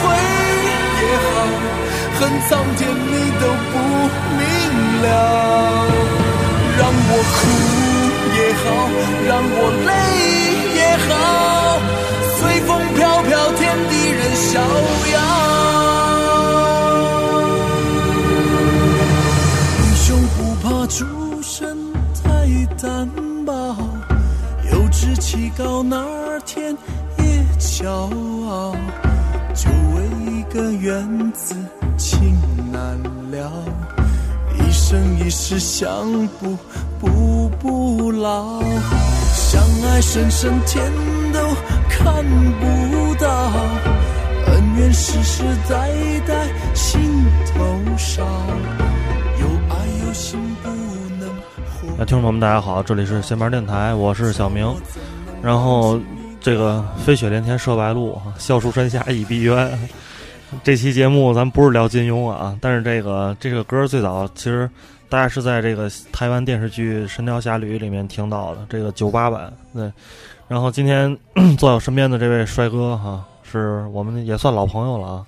悔也好，恨苍天你都不明了。让我哭也好，让我泪也好，随风飘飘，天地任逍遥。英雄不怕出身太单薄，有志气高，哪儿天也骄傲。个缘字，情难了。一生一世相不不不老，相爱深深天都看不到，恩怨世世代代心头烧，有爱有心不能。那听众朋友们，大家好，这里是闲班电台，我是小明。然后这个飞雪连天射白鹿，笑书山下倚碧鸳。这期节目咱不是聊金庸啊，但是这个这个歌最早其实大家是在这个台湾电视剧《神雕侠侣》里面听到的这个九八版。对，然后今天坐在我身边的这位帅哥哈，是我们也算老朋友了啊，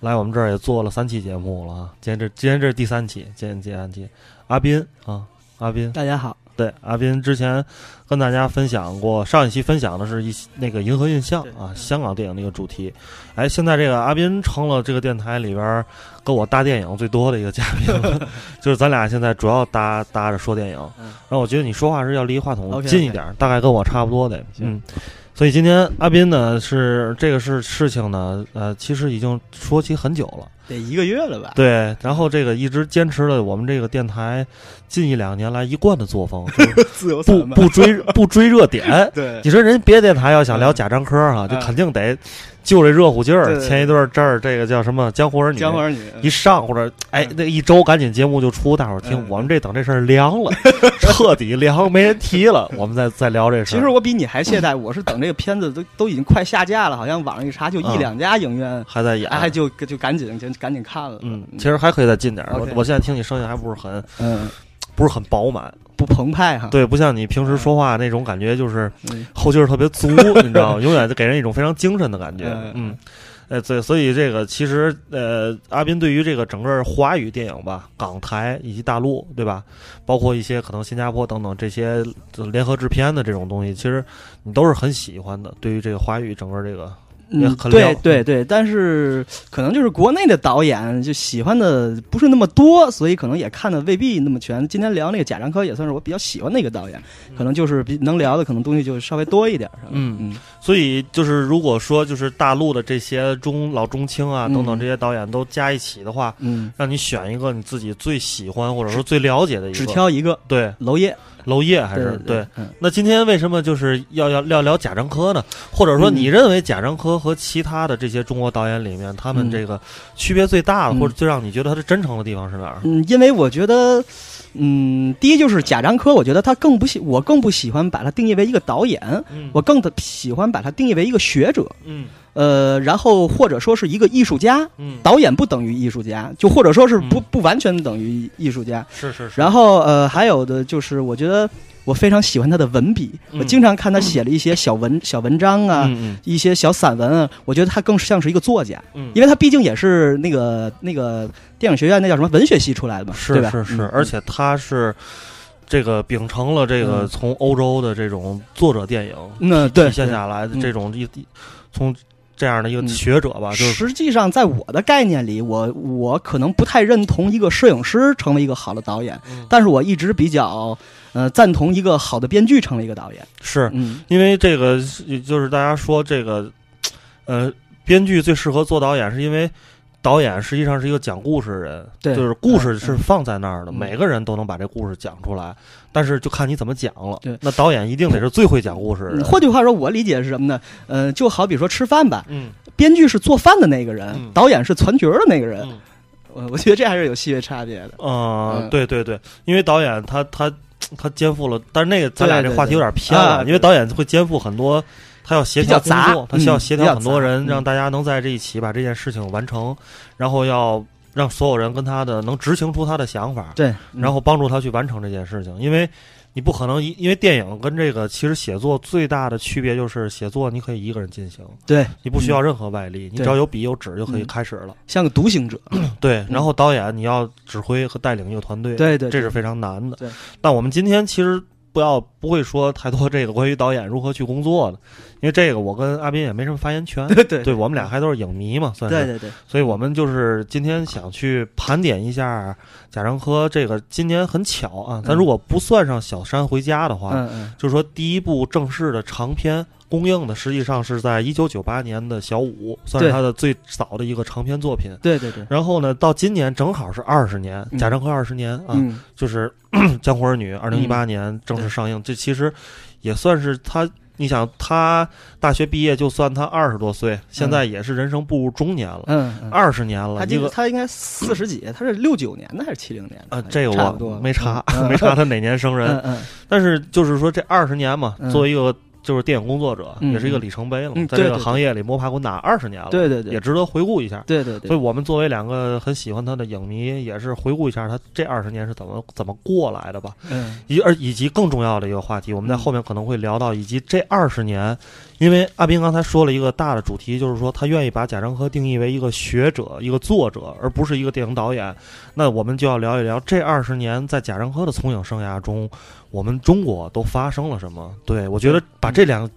来我们这儿也做了三期节目了啊，今天这今天这是第三期，今天第三期，阿斌啊，阿斌，大家好。对，阿斌之前跟大家分享过，上一期分享的是一那个《银河印象》啊，香港电影那个主题。哎，现在这个阿斌成了这个电台里边跟我搭电影最多的一个嘉宾，就是咱俩现在主要搭搭着说电影。然后我觉得你说话是要离话筒近一点，大概跟我差不多的。嗯，所以今天阿斌呢是这个事事情呢，呃，其实已经说起很久了。得一个月了吧？对，然后这个一直坚持了我们这个电台近一两年来一贯的作风，自由不不追不追热点。对，你说人别的电台要想聊贾樟柯哈，就肯定得就这热乎劲儿。前一段这儿这个叫什么《江湖儿女》，江湖儿女一上或者哎那一周赶紧节目就出，大伙儿听。我们这等这事儿凉了，彻底凉，没人提了，我们再再聊这事儿。其实我比你还懈怠，我是等这个片子都 都已经快下架了，好像网上一查就一两家影院还在演，哎就就赶紧就。赶紧看了，嗯，其实还可以再近点儿。我我现在听你声音还不是很，嗯，不是很饱满，不澎湃哈。对，不像你平时说话那种感觉，就是后劲儿特别足，你知道吗？永远就给人一种非常精神的感觉。嗯，呃，对所以这个其实呃，阿斌对于这个整个华语电影吧，港台以及大陆，对吧？包括一些可能新加坡等等这些联合制片的这种东西，其实你都是很喜欢的。对于这个华语整个这个。嗯，对对对，但是可能就是国内的导演就喜欢的不是那么多，所以可能也看的未必那么全。今天聊那个贾樟柯也算是我比较喜欢的一个导演，可能就是比能聊的可能东西就稍微多一点？嗯嗯。所以就是如果说就是大陆的这些中老中青啊等等这些导演都加一起的话，嗯，让你选一个你自己最喜欢或者说最了解的一个，只挑一个，对，娄烨。娄烨还是对，那今天为什么就是要要要聊贾樟柯呢？或者说你认为贾樟柯和其他的这些中国导演里面，他们这个区别最大的，或者最让你觉得他的真诚的地方是哪儿？嗯，因为我觉得，嗯，第一就是贾樟柯，我觉得他更不喜，我更不喜欢把他定义为一个导演，我更的喜欢把他定义为一个学者。嗯。呃，然后或者说是一个艺术家，导演不等于艺术家，就或者说是不不完全等于艺术家。是是是。然后呃，还有的就是，我觉得我非常喜欢他的文笔，我经常看他写了一些小文小文章啊，一些小散文啊，我觉得他更像是一个作家，嗯。因为他毕竟也是那个那个电影学院那叫什么文学系出来的嘛，是是是，而且他是这个秉承了这个从欧洲的这种作者电影那体现下来的这种一从。这样的一个学者吧，就是实际上在我的概念里，我我可能不太认同一个摄影师成为一个好的导演，但是我一直比较呃赞同一个好的编剧成为一个导演。是，因为这个就是大家说这个呃编剧最适合做导演，是因为。导演实际上是一个讲故事的人，就是故事是放在那儿的，每个人都能把这故事讲出来，但是就看你怎么讲了。对，那导演一定得是最会讲故事的。换句话说，我理解是什么呢？呃，就好比说吃饭吧，嗯，编剧是做饭的那个人，导演是攒角的那个人。我我觉得这还是有细微差别的。嗯，对对对，因为导演他他他肩负了，但是那个咱俩这话题有点偏了，因为导演会肩负很多。他要协调工作，他需要协调很多人，让大家能在这一起把这件事情完成，然后要让所有人跟他的能执行出他的想法，对，然后帮助他去完成这件事情。因为你不可能，因为电影跟这个其实写作最大的区别就是写作你可以一个人进行，对你不需要任何外力，你只要有笔有纸就可以开始了，像个独行者。对，然后导演你要指挥和带领一个团队，对对，这是非常难的。对，但我们今天其实。不要不会说太多这个关于导演如何去工作的，因为这个我跟阿斌也没什么发言权。对 对，对我们俩还都是影迷嘛，算是。对对对。所以我们就是今天想去盘点一下贾樟柯这个今年很巧啊，咱如果不算上《小山回家》的话，嗯嗯，就是说第一部正式的长片。公映的实际上是在一九九八年的小五，算是他的最早的一个长篇作品。对对对。然后呢，到今年正好是二十年，贾樟柯二十年啊，就是 《江湖儿女》二零一八年正式上映。这其实也算是他，你想他大学毕业，就算他二十多岁，现在也是人生步入中年了。嗯，二十年了。他这个他应该四十几，他是六九年的还是七零年的？啊，这个我没查，没查他哪年生人。嗯嗯。但是就是说这二十年嘛，作为一个。就是电影工作者，也是一个里程碑了，在这个行业里摸爬滚打二十年了，对对对，也值得回顾一下。对对对，所以我们作为两个很喜欢他的影迷，也是回顾一下他这二十年是怎么怎么过来的吧。嗯，以而以及更重要的一个话题，我们在后面可能会聊到，以及这二十年，因为阿斌刚才说了一个大的主题，就是说他愿意把贾樟柯定义为一个学者、一个作者，而不是一个电影导演。那我们就要聊一聊这二十年在贾樟柯的从影生涯中，我们中国都发生了什么？对我觉得把这两。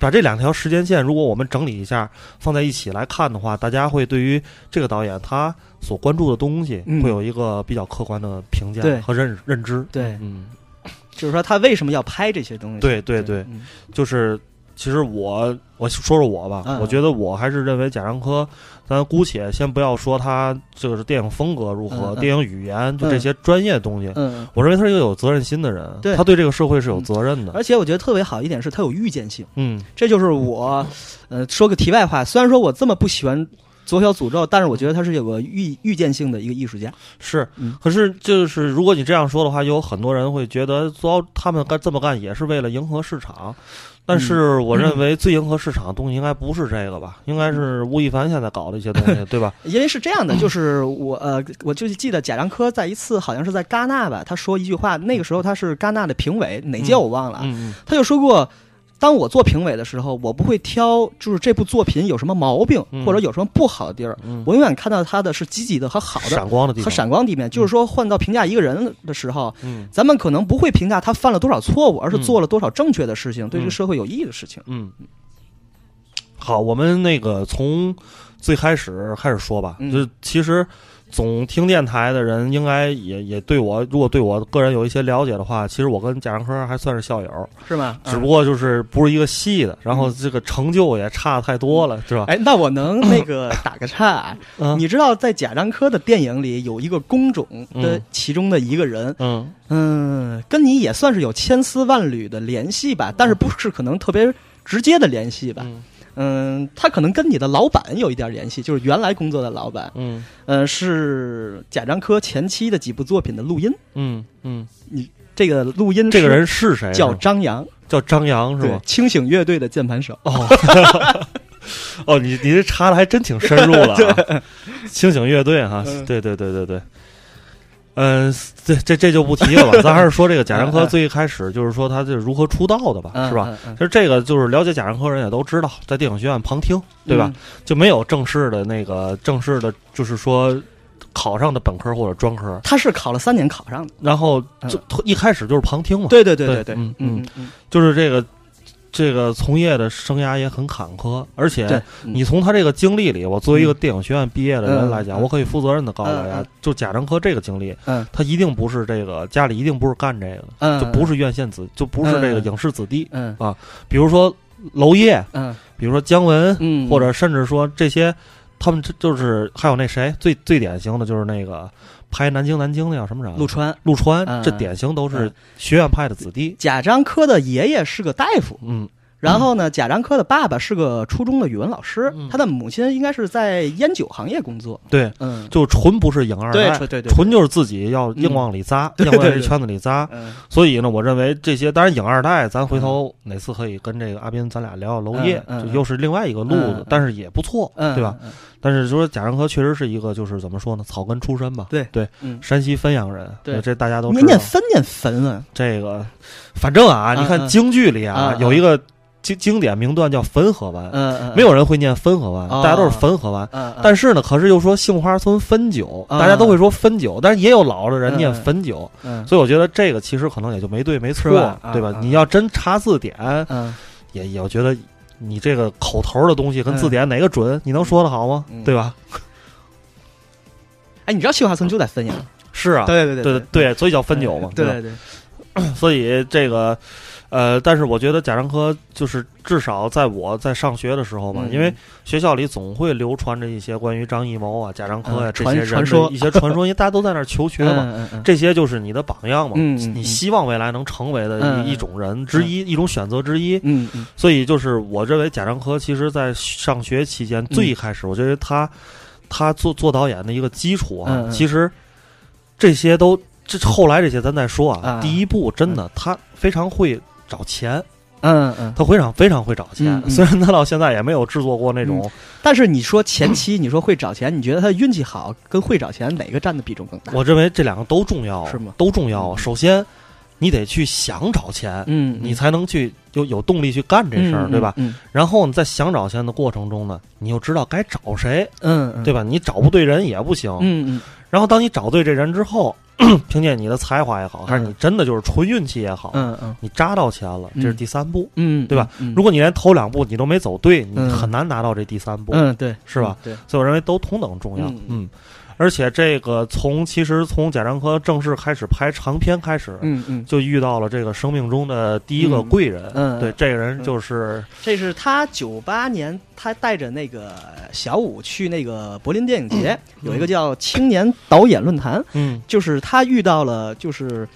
把这两条时间线，如果我们整理一下，放在一起来看的话，大家会对于这个导演他所关注的东西，会有一个比较客观的评价和认认知。对，嗯，就是说他为什么要拍这些东西？对对对，就是。其实我我说说我吧，我觉得我还是认为贾樟柯，咱姑且先不要说他就是电影风格如何，电影语言就这些专业东西，我认为他是一个有责任心的人，他对这个社会是有责任的。而且我觉得特别好一点是他有预见性，嗯，这就是我，呃，说个题外话，虽然说我这么不喜欢左小诅咒，但是我觉得他是有个预预见性的一个艺术家。是，可是就是如果你这样说的话，有很多人会觉得，做他们干这么干也是为了迎合市场。但是我认为最迎合市场的东西应该不是这个吧？应该是吴亦凡现在搞的一些东西，对吧？因为是这样的，就是我呃，我就记得贾樟柯在一次好像是在戛纳吧，他说一句话，那个时候他是戛纳的评委，哪届我忘了，他就说过。当我做评委的时候，我不会挑，就是这部作品有什么毛病或者有什么不好的地儿，我永远看到它的是积极的和好的闪光的地方和闪光地面。就是说，换到评价一个人的时候，咱们可能不会评价他犯了多少错误，而是做了多少正确的事情，对这个社会有意义的事情。嗯，好，我们那个从最开始开始说吧，就其实。总听电台的人应该也也对我，如果对我个人有一些了解的话，其实我跟贾樟柯还算是校友，是吗？只不过就是不是一个系的，然后这个成就也差太多了，是吧？哎，那我能 那个打个岔？你知道在贾樟柯的电影里有一个工种的其中的一个人，嗯嗯，跟你也算是有千丝万缕的联系吧，但是不是可能特别直接的联系吧？嗯，他可能跟你的老板有一点联系，就是原来工作的老板。嗯，呃，是贾樟柯前期的几部作品的录音。嗯嗯，你这个录音，这个人是谁？叫张扬，叫张扬是吧？清醒乐队的键盘手。哦，哦，你你这查的还真挺深入了啊！清醒乐队哈，对对对对对。嗯，这这这就不提了吧，咱还是说这个贾樟柯最一开始就是说他这如何出道的吧，是吧？其实这个就是了解贾樟柯人也都知道，在电影学院旁听，对吧？就没有正式的那个正式的，就是说考上的本科或者专科。他是考了三年考上的，然后就一开始就是旁听嘛。对对对对对，嗯嗯，就是这个。这个从业的生涯也很坎坷，而且你从他这个经历里，我作为一个电影学院毕业的人来讲，我可以负责任的告诉大家，就贾樟柯这个经历，他一定不是这个家里一定不是干这个的，就不是院线子，就不是这个影视子弟啊。比如说娄烨，比如说姜文，或者甚至说这些，他们就是还有那谁，最最典型的就是那个。拍南京南京的叫什么人？陆川，陆川，这典型都是学院派的子弟。贾樟柯的爷爷是个大夫，嗯，然后呢，贾樟柯的爸爸是个初中的语文老师，他的母亲应该是在烟酒行业工作。对，嗯，就纯不是影二代，对对对，纯就是自己要硬往里扎，硬往这圈子里扎。所以呢，我认为这些，当然影二代，咱回头哪次可以跟这个阿斌咱俩聊聊娄烨，就又是另外一个路子，但是也不错，对吧？但是说贾樟柯确实是一个，就是怎么说呢，草根出身吧？对对，山西汾阳人，对，这大家都念念汾念汾啊。这个，反正啊，你看京剧里啊，有一个。经经典名段叫汾河湾，嗯嗯，没有人会念汾河湾，大家都是汾河湾，嗯，但是呢，可是又说杏花村汾酒，大家都会说汾酒，但是也有老的人念汾酒，嗯，所以我觉得这个其实可能也就没对没错，对吧？你要真查字典，嗯，也也我觉得你这个口头的东西跟字典哪个准，你能说的好吗？对吧？哎，你知道杏花村就在汾阳？是啊，对对对对。对，所以叫汾酒嘛，对对对，所以这个。呃，但是我觉得贾樟柯就是至少在我在上学的时候吧，因为学校里总会流传着一些关于张艺谋啊、贾樟柯呀这些人的一些传说，因为大家都在那儿求学嘛，这些就是你的榜样嘛，你希望未来能成为的一一种人之一，一种选择之一。嗯，所以就是我认为贾樟柯其实在上学期间最一开始，我觉得他他做做导演的一个基础啊，其实这些都这后来这些咱再说啊，第一部真的他非常会。找钱，嗯嗯，他非常非常会找钱，虽然他到现在也没有制作过那种，但是你说前期你说会找钱，你觉得他运气好跟会找钱哪个占的比重更大？我认为这两个都重要，是吗？都重要。首先，你得去想找钱，嗯，你才能去有有动力去干这事儿，对吧？嗯。然后你在想找钱的过程中呢，你又知道该找谁，嗯，对吧？你找不对人也不行，嗯嗯。然后当你找对这人之后。凭借你的才华也好，还是你真的就是纯运气也好，嗯嗯，你扎到钱了，这是第三步，嗯，对吧？如果你连头两步你都没走对，你很难拿到这第三步，嗯，对，是吧？对，所以我认为都同等重要，嗯。而且这个从其实从贾樟柯正式开始拍长片开始，嗯嗯，就遇到了这个生命中的第一个贵人，嗯，对，这个人就是这是他九八年他带着那个小五去那个柏林电影节，有一个叫青年导演论坛，嗯，就是他遇到了就是，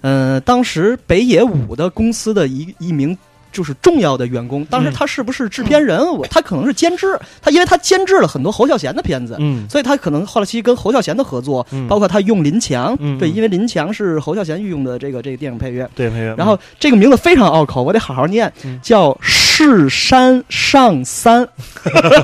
嗯，当时北野武的公司的一一名。就是重要的员工，当时他是不是制片人？我他可能是监制，他因为他监制了很多侯孝贤的片子，嗯，所以他可能后期跟侯孝贤的合作，包括他用林强，对，因为林强是侯孝贤御用的这个这个电影配乐，对配乐。然后这个名字非常拗口，我得好好念，叫世山上三，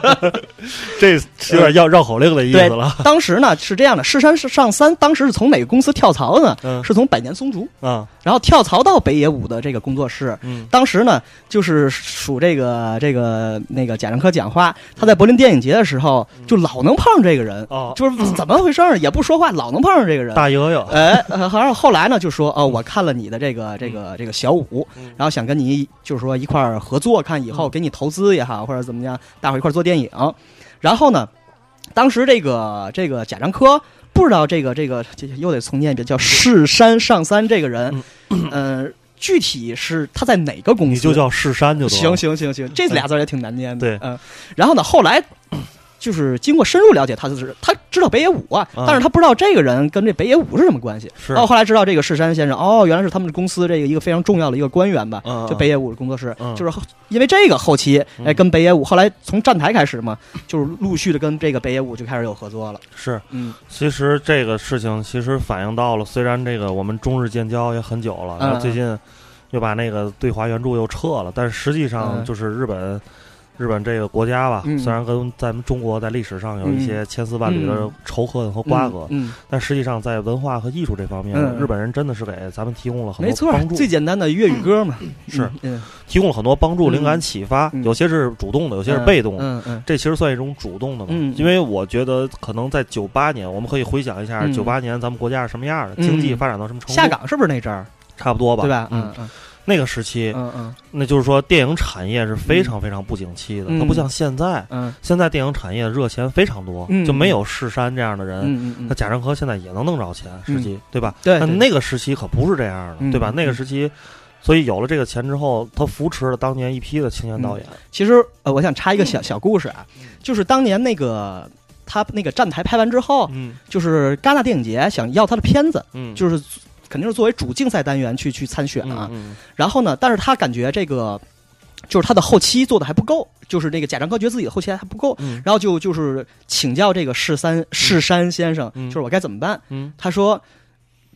这有点要绕口令的意思了。当时呢是这样的，世山上三当时是从哪个公司跳槽呢？是从百年松竹啊，然后跳槽到北野武的这个工作室。嗯，当时呢。就是属这个这个那个贾樟柯讲话，他在柏林电影节的时候就老能碰上这个人，哦，就是怎么回事儿也不说话，老能碰上这个人。大悠悠，哎，好像后来呢就说哦，我看了你的这个这个这个小五，然后想跟你就是说一块儿合作，看以后给你投资也好，或者怎么样，大伙一块做电影。然后呢，当时这个这个贾樟柯不知道这个这个又得重念一遍，叫世山上三这个人，嗯。具体是他在哪个公司？你就叫世山就行行行行，这俩字也挺难念的。对，嗯，然后呢，后来就是经过深入了解，他就是他知道北野武啊，但是他不知道这个人跟这北野武是什么关系。是，哦，后来知道这个世山先生，哦，原来是他们公司这个一个非常重要的一个官员吧？就北野武的工作室，就是因为这个后期，哎，跟北野武后来从站台开始嘛，就是陆续的跟这个北野武就开始有合作了。是，嗯，其实这个事情其实反映到了，虽然这个我们中日建交也很久了，然后最近。又把那个对华援助又撤了，但是实际上就是日本，日本这个国家吧，虽然跟咱们中国在历史上有一些千丝万缕的仇恨和瓜葛，但实际上在文化和艺术这方面，日本人真的是给咱们提供了很多帮助。最简单的粤语歌嘛，是。提供了很多帮助、灵感、启发，有些是主动的，有些是被动的。这其实算一种主动的嘛？因为我觉得可能在九八年，我们可以回想一下九八年咱们国家是什么样的，经济发展到什么程度？下岗是不是那阵儿？差不多吧，对吧？嗯嗯，那个时期，嗯嗯，那就是说电影产业是非常非常不景气的，它不像现在，嗯，现在电影产业热钱非常多，就没有世山这样的人，嗯嗯，那贾樟柯现在也能弄着钱，实际对吧？对，但那个时期可不是这样的，对吧？那个时期，所以有了这个钱之后，他扶持了当年一批的青年导演。其实，呃，我想插一个小小故事啊，就是当年那个他那个站台拍完之后，嗯，就是戛纳电影节想要他的片子，嗯，就是。肯定是作为主竞赛单元去去参选啊，然后呢，但是他感觉这个就是他的后期做的还不够，就是这个贾樟柯觉得自己的后期还不够，然后就就是请教这个世三世山先生，就是我该怎么办？他说。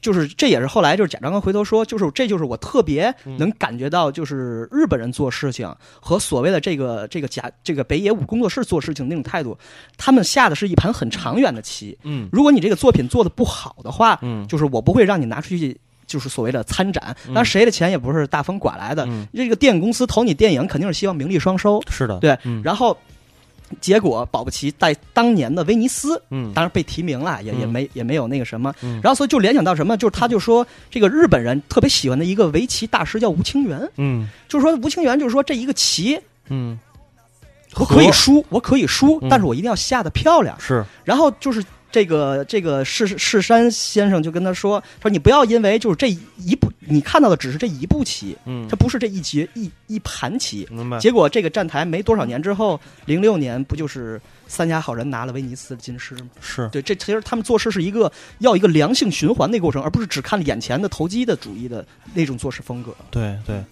就是这也是后来就是贾樟柯回头说，就是这就是我特别能感觉到，就是日本人做事情和所谓的这个这个贾这个北野武工作室做事情那种态度，他们下的是一盘很长远的棋。嗯，如果你这个作品做的不好的话，嗯，就是我不会让你拿出去，就是所谓的参展。那谁的钱也不是大风刮来的，这个电影公司投你电影肯定是希望名利双收。是的，对，然后。结果保不齐在当年的威尼斯，嗯，当然被提名了，也也没也没有那个什么，然后所以就联想到什么，就是他就说这个日本人特别喜欢的一个围棋大师叫吴清源，嗯，就是说吴清源就是说这一个棋，嗯，我可以输，我可以输，但是我一定要下的漂亮，是，然后就是。这个这个世世山先生就跟他说：“说你不要因为就是这一步你看到的只是这一步棋，嗯，它不是这一节一一盘棋。明白？结果这个站台没多少年之后，零六年不就是三家好人拿了威尼斯的金狮吗？是对，这其实他们做事是一个要一个良性循环的过程，而不是只看眼前的投机的主义的那种做事风格。对对，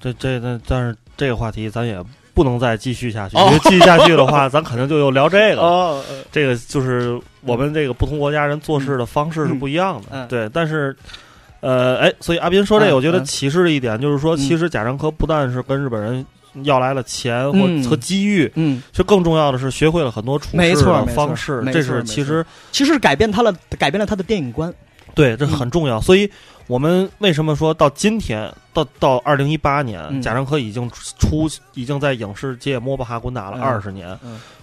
这这那但是这个话题咱也。”不能再继续下去，因为继续下去的话，咱肯定就又聊这个。哦，这个就是我们这个不同国家人做事的方式是不一样的。对，但是，呃，哎，所以阿斌说这个，我觉得启示的一点就是说，其实贾樟柯不但是跟日本人要来了钱或和机遇，嗯，就更重要的是学会了很多处事的方式。这是其实其实改变他了，改变了他的电影观。对，这很重要。所以。我们为什么说到今天，到到二零一八年，贾樟柯已经出，已经在影视界摸爬滚打了二十年，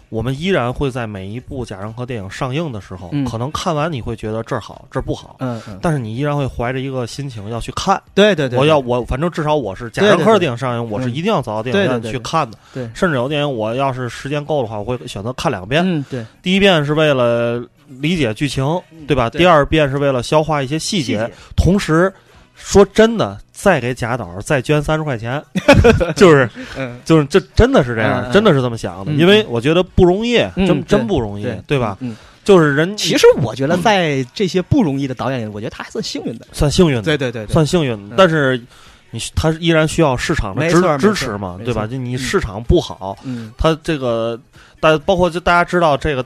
我们依然会在每一部贾樟柯电影上映的时候，可能看完你会觉得这儿好，这儿不好，嗯，但是你依然会怀着一个心情要去看，对对对，我要我反正至少我是贾樟柯的电影上映，我是一定要走到电影院去看的，对，甚至有电影我要是时间够的话，我会选择看两遍，嗯，对，第一遍是为了。理解剧情，对吧？第二遍是为了消化一些细节，同时说真的，再给贾导再捐三十块钱，就是，就是这真的是这样，真的是这么想的，因为我觉得不容易，真真不容易，对吧？就是人，其实我觉得在这些不容易的导演里，我觉得他还算幸运的，算幸运的，对对对，算幸运的。但是你他依然需要市场的支支持嘛，对吧？就你市场不好，他这个，大包括就大家知道这个。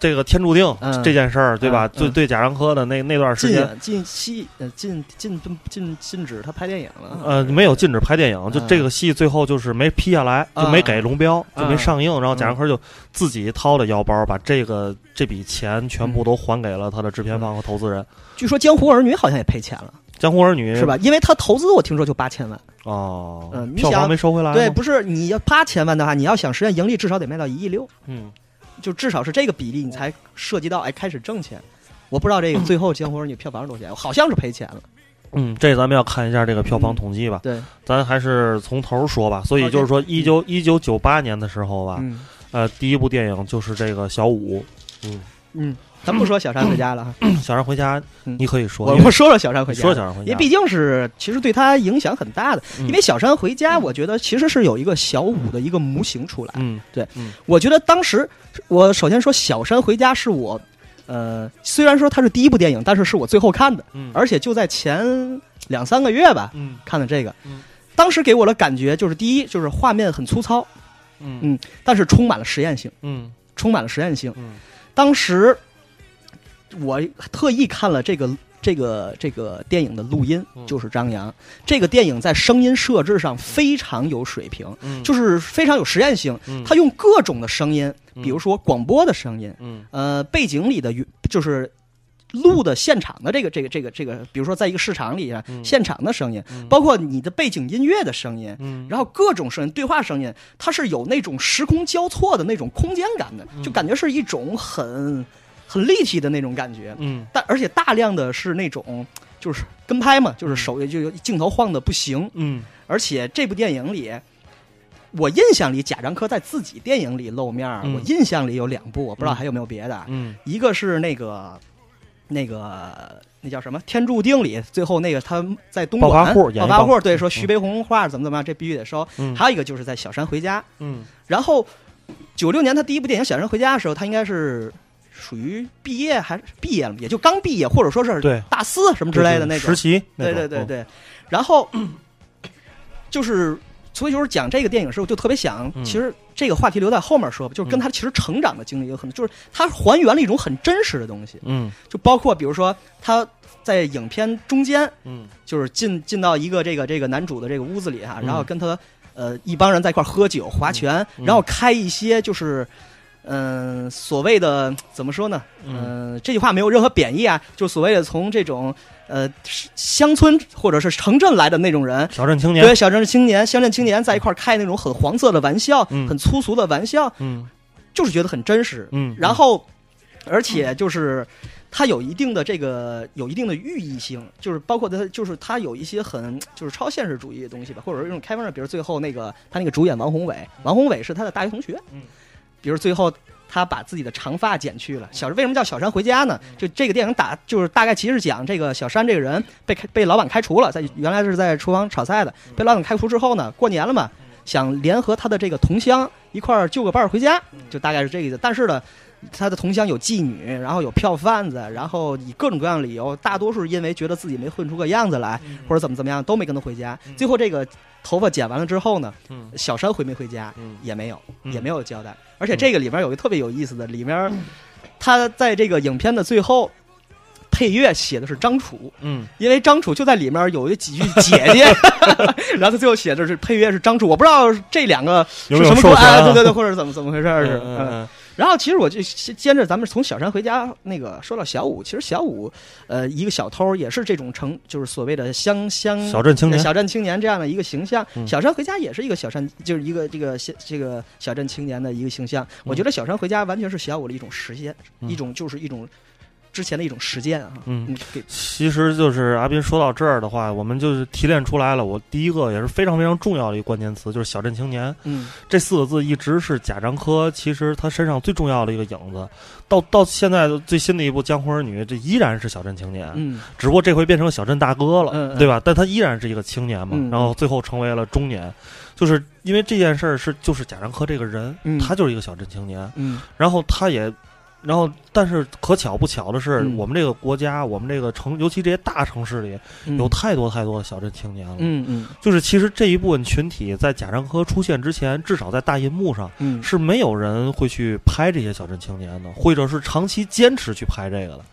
这个天注定这件事儿，对吧？对对，贾樟柯的那那段时间禁禁呃禁禁禁禁止他拍电影了。呃，没有禁止拍电影，就这个戏最后就是没批下来，就没给龙标，就没上映。然后贾樟柯就自己掏了腰包，把这个这笔钱全部都还给了他的制片方和投资人。据说《江湖儿女》好像也赔钱了，《江湖儿女》是吧？因为他投资我听说就八千万哦，嗯，票房没收回来。对，不是你要八千万的话，你要想实现盈利，至少得卖到一亿六。嗯。就至少是这个比例，你才涉及到哎开始挣钱。我不知道这个最后《江湖儿女》票房是多少钱，好像是赔钱了。嗯，这咱们要看一下这个票房统计吧。对，咱还是从头说吧。所以就是说，一九一九九八年的时候吧，呃，第一部电影就是这个小五。嗯嗯。咱不说小山回家了哈，小山回家你可以说，我们说说小山回家，说小山回家，因为毕竟是其实对他影响很大的，因为小山回家，我觉得其实是有一个小五的一个模型出来，嗯，对，我觉得当时我首先说小山回家是我，呃，虽然说它是第一部电影，但是是我最后看的，嗯，而且就在前两三个月吧，嗯，看的这个，嗯，当时给我的感觉就是第一就是画面很粗糙，嗯。嗯，但是充满了实验性，嗯，充满了实验性，嗯，当时。我特意看了这个这个这个电影的录音，就是张扬。这个电影在声音设置上非常有水平，就是非常有实验性。他用各种的声音，比如说广播的声音，呃，背景里的就是录的现场的这个这个这个这个，比如说在一个市场里啊，现场的声音，包括你的背景音乐的声音，然后各种声音、对话声音，它是有那种时空交错的那种空间感的，就感觉是一种很。很立体的那种感觉，嗯，但而且大量的是那种就是跟拍嘛，就是手就镜头晃的不行，嗯，而且这部电影里，我印象里贾樟柯在自己电影里露面，我印象里有两部，我不知道还有没有别的，嗯，一个是那个那个那叫什么《天注定》里，最后那个他在东莞暴发户，暴发户对说徐悲鸿画怎么怎么样，这必须得收，还有一个就是在《小山回家》，嗯，然后九六年他第一部电影《小山回家》的时候，他应该是。属于毕业还是毕业了？也就刚毕业，或者说是大四什么之类的那种实习。对对对对。然后就是所以就是讲这个电影时候，就特别想，其实这个话题留在后面说吧，就是跟他其实成长的经历有很多，就是他还原了一种很真实的东西。嗯，就包括比如说他在影片中间，嗯，就是进进到一个这个这个男主的这个屋子里哈，然后跟他呃一帮人在一块喝酒划拳，然后开一些就是。嗯，所谓的怎么说呢？嗯，这句话没有任何贬义啊，就所谓的从这种呃乡村或者是城镇来的那种人，小镇青年，对小镇青年、乡镇青年在一块开那种很黄色的玩笑，很粗俗的玩笑，嗯，就是觉得很真实，嗯，然后而且就是它有一定的这个有一定的寓意性，就是包括它就是它有一些很就是超现实主义的东西吧，或者说这种开放的，比如最后那个他那个主演王宏伟，王宏伟是他的大学同学，嗯。比如最后他把自己的长发剪去了。小为什么叫小山回家呢？就这个电影打就是大概其实讲这个小山这个人被开被老板开除了，在原来是在厨房炒菜的，被老板开除之后呢，过年了嘛，想联合他的这个同乡一块儿就个伴儿回家，就大概是这个意思。但是呢，他的同乡有妓女，然后有票贩子，然后以各种各样的理由，大多数是因为觉得自己没混出个样子来，或者怎么怎么样，都没跟他回家。最后这个头发剪完了之后呢，小山回没回家也没有，也没有交代。而且这个里面有一个特别有意思的，里面他在这个影片的最后配乐写的是张楚，嗯，因为张楚就在里面有一几句姐姐，然后他最后写的是配乐是张楚，我不知道这两个是什么关对对对，或者怎么怎么回事是嗯。然后其实我就接着咱们从小山回家那个说到小五，其实小五呃一个小偷也是这种成就是所谓的乡乡小镇青年小镇青年这样的一个形象。小山回家也是一个小山，就是一个这个小这个小镇青年的一个形象。我觉得小山回家完全是小五的一种实现，一种就是一种。之前的一种实践啊，嗯，其实就是阿斌说到这儿的话，我们就是提炼出来了。我第一个也是非常非常重要的一个关键词，就是小镇青年。嗯，这四个字一直是贾樟柯其实他身上最重要的一个影子。到到现在最新的一部《江湖儿女》，这依然是小镇青年。嗯，只不过这回变成小镇大哥了，嗯，对吧？但他依然是一个青年嘛。然后最后成为了中年，就是因为这件事儿是就是贾樟柯这个人，他就是一个小镇青年。嗯，然后他也。然后，但是可巧不巧的是，我们这个国家，我们这个城，尤其这些大城市里，有太多太多的小镇青年了。嗯嗯，就是其实这一部分群体在贾樟柯出现之前，至少在大银幕上，是没有人会去拍这些小镇青年的，或者是长期坚持去拍这个的。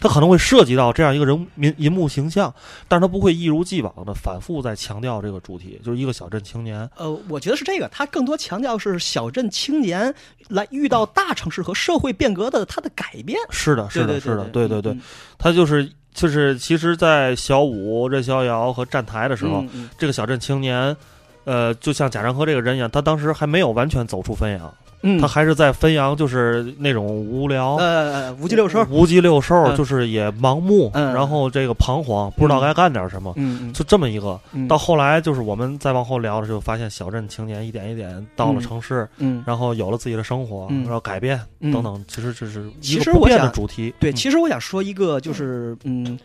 他可能会涉及到这样一个人民银幕形象，但是他不会一如既往的反复在强调这个主题，就是一个小镇青年。呃，我觉得是这个，他更多强调是小镇青年来遇到大城市和社会变革的他的改变。是的，是的，是的，对对对，他就是就是，其实，在小五、任逍遥和站台的时候，这个小镇青年，呃，就像贾樟柯这个人一样，他当时还没有完全走出汾阳。嗯，他还是在汾阳，就是那种无聊，呃，无鸡六兽，无鸡六兽，就是也盲目，然后这个彷徨，不知道该干点什么，嗯，就这么一个。到后来，就是我们再往后聊的时候，发现小镇青年一点一点到了城市，嗯，然后有了自己的生活，然后改变等等，其实这是一个不变的主题。对，其实我想说一个，就是嗯。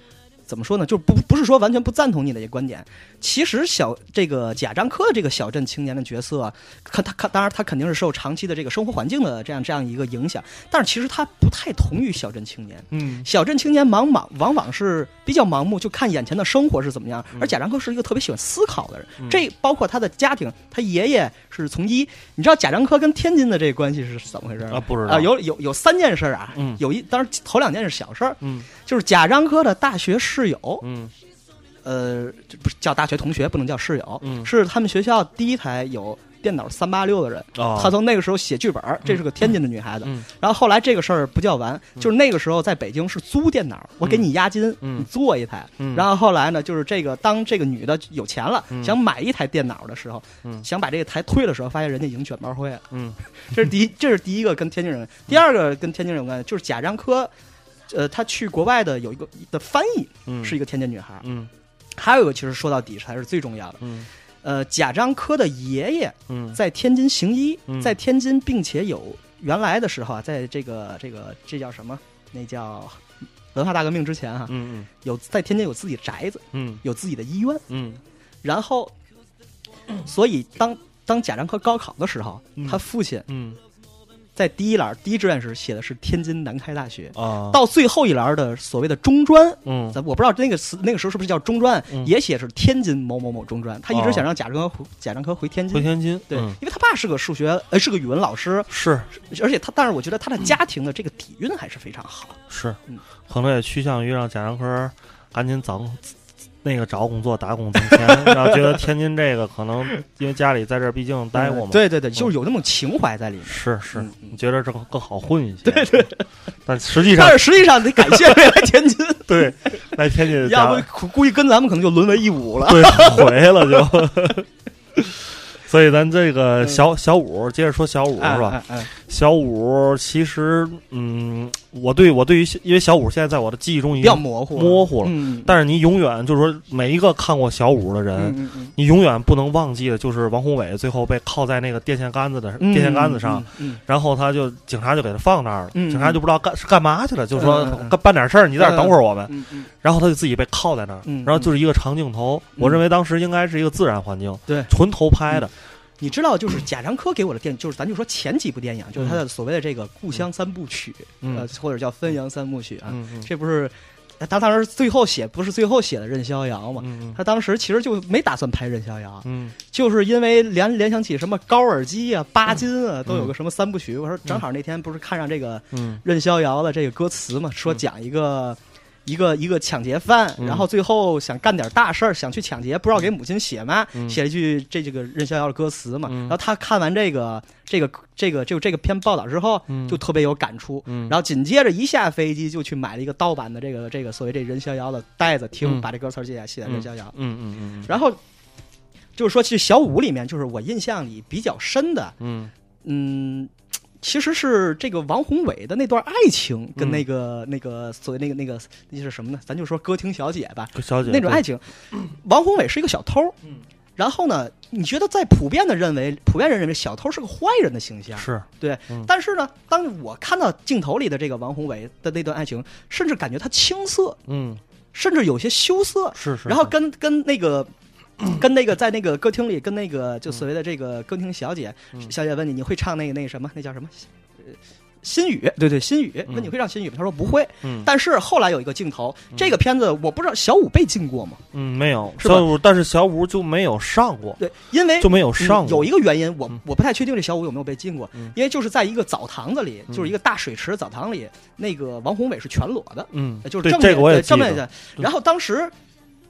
怎么说呢？就不不是说完全不赞同你的一个观点。其实小这个贾樟柯这个小镇青年的角色，看他看，当然他肯定是受长期的这个生活环境的这样这样一个影响。但是其实他不太同于小镇青年。嗯，小镇青年往往往往是比较盲目，就看眼前的生活是怎么样。而贾樟柯是一个特别喜欢思考的人。这包括他的家庭，他爷爷是从医。你知道贾樟柯跟天津的这个关系是怎么回事啊？不知道啊。有有有三件事啊。嗯。有一当然头两件是小事儿。嗯。就是贾樟柯的大学室友，嗯，呃，不是叫大学同学，不能叫室友，嗯，是他们学校第一台有电脑三八六的人，哦。他从那个时候写剧本，这是个天津的女孩子，然后后来这个事儿不叫完，就是那个时候在北京是租电脑，我给你押金，你做一台，然后后来呢，就是这个当这个女的有钱了，想买一台电脑的时候，想把这个台推的时候，发现人家已经卷包灰了，嗯，这是第一，这是第一个跟天津人，第二个跟天津人有关系，就是贾樟柯。呃，他去国外的有一个的翻译，是一个天津女孩嗯，还有一个其实说到底才是最重要的，嗯，呃，贾樟柯的爷爷，嗯，在天津行医，在天津，并且有原来的时候啊，在这个这个这叫什么？那叫文化大革命之前哈，嗯嗯，有在天津有自己宅子，嗯，有自己的医院，嗯，然后，所以当当贾樟柯高考的时候，他父亲，嗯。在第一栏第一志愿时写的是天津南开大学。啊，到最后一栏的所谓的中专，嗯，咱我不知道那个词那个时候是不是叫中专，也写是天津某某某中专。他一直想让贾樟柯贾樟柯回天津，回天津，对，因为他爸是个数学呃是个语文老师，是，而且他但是我觉得他的家庭的这个底蕴还是非常好，是，可能也趋向于让贾樟柯赶紧找那个找工作打工挣钱，然后觉得天津这个可能因为家里在这儿毕竟待过嘛，对对对，就是有那种情怀在里面。是是，你觉得这更好混一些？对对，但实际上，但是实际上得感谢来天津，对，来天津，要不估计跟咱们可能就沦为一武了，对，毁了就。所以咱这个小小五接着说小五是吧？小五其实，嗯，我对我对于因为小五现在在我的记忆中已经模糊模糊了。但是你永远就是说，每一个看过小五的人，你永远不能忘记的就是王宏伟最后被铐在那个电线杆子的电线杆子上，然后他就警察就给他放那儿了，警察就不知道干是干嘛去了，就说干办点事儿，你在这等会儿我们。然后他就自己被铐在那儿，然后就是一个长镜头。我认为当时应该是一个自然环境，对，纯偷拍的。你知道，就是贾樟柯给我的电影，就是咱就说前几部电影，就是他的所谓的这个故乡三部曲，呃，或者叫汾阳三部曲啊。这不是他当时最后写，不是最后写的任逍遥嘛？他当时其实就没打算拍任逍遥，就是因为联联想起什么高尔基啊、巴金啊，都有个什么三部曲。我说正好那天不是看上这个任逍遥的这个歌词嘛，说讲一个。一个一个抢劫犯，然后最后想干点大事儿，想去抢劫，不知道给母亲写嘛，写了一句这这个任逍遥的歌词嘛。然后他看完这个这个这个就这个篇报道之后，就特别有感触。然后紧接着一下飞机就去买了一个盗版的这个这个所谓这任逍遥的袋子听，把这歌词记下写在任逍遥。嗯嗯嗯。然后就是说，其实小五里面就是我印象里比较深的。嗯嗯。其实是这个王宏伟的那段爱情，跟那个那个所谓那个那个那是什么呢？咱就说歌厅小姐吧，小姐那种爱情。王宏伟是一个小偷，嗯，然后呢，你觉得在普遍的认为，普遍人认为小偷是个坏人的形象，是对。但是呢，当我看到镜头里的这个王宏伟的那段爱情，甚至感觉他青涩，嗯，甚至有些羞涩，是是。然后跟跟那个。跟那个在那个歌厅里，跟那个就所谓的这个歌厅小姐，小姐问你，你会唱那个那个什么？那叫什么？呃，心语，对对，心语。问你会唱心语吗？他说不会。嗯。但是后来有一个镜头，这个片子我不知道小五被禁过吗？嗯，没有。小五，但是小五就没有上过。对，因为就没有上过。有一个原因，我我不太确定这小五有没有被禁过，因为就是在一个澡堂子里，就是一个大水池澡堂里，那个王宏伟是全裸的。嗯，就是正面正面的。然后当时。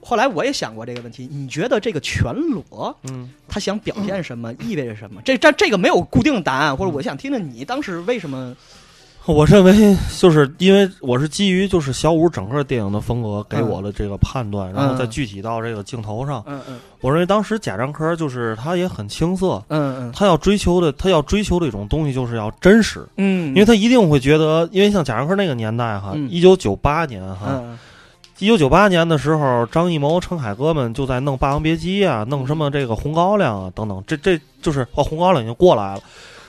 后来我也想过这个问题，你觉得这个全裸，嗯，他想表现什么，意味着什么？这这这个没有固定答案，或者我想听听你当时为什么？我认为就是因为我是基于就是小五整个电影的风格给我的这个判断，然后再具体到这个镜头上，嗯嗯，我认为当时贾樟柯就是他也很青涩，嗯嗯，他要追求的他要追求的一种东西就是要真实，嗯，因为他一定会觉得，因为像贾樟柯那个年代哈，一九九八年哈。一九九八年的时候，张艺谋、陈凯歌们就在弄《霸王别姬》啊，弄什么这个《红高粱》啊等等，这这就是哦，《红高粱》已经过来了，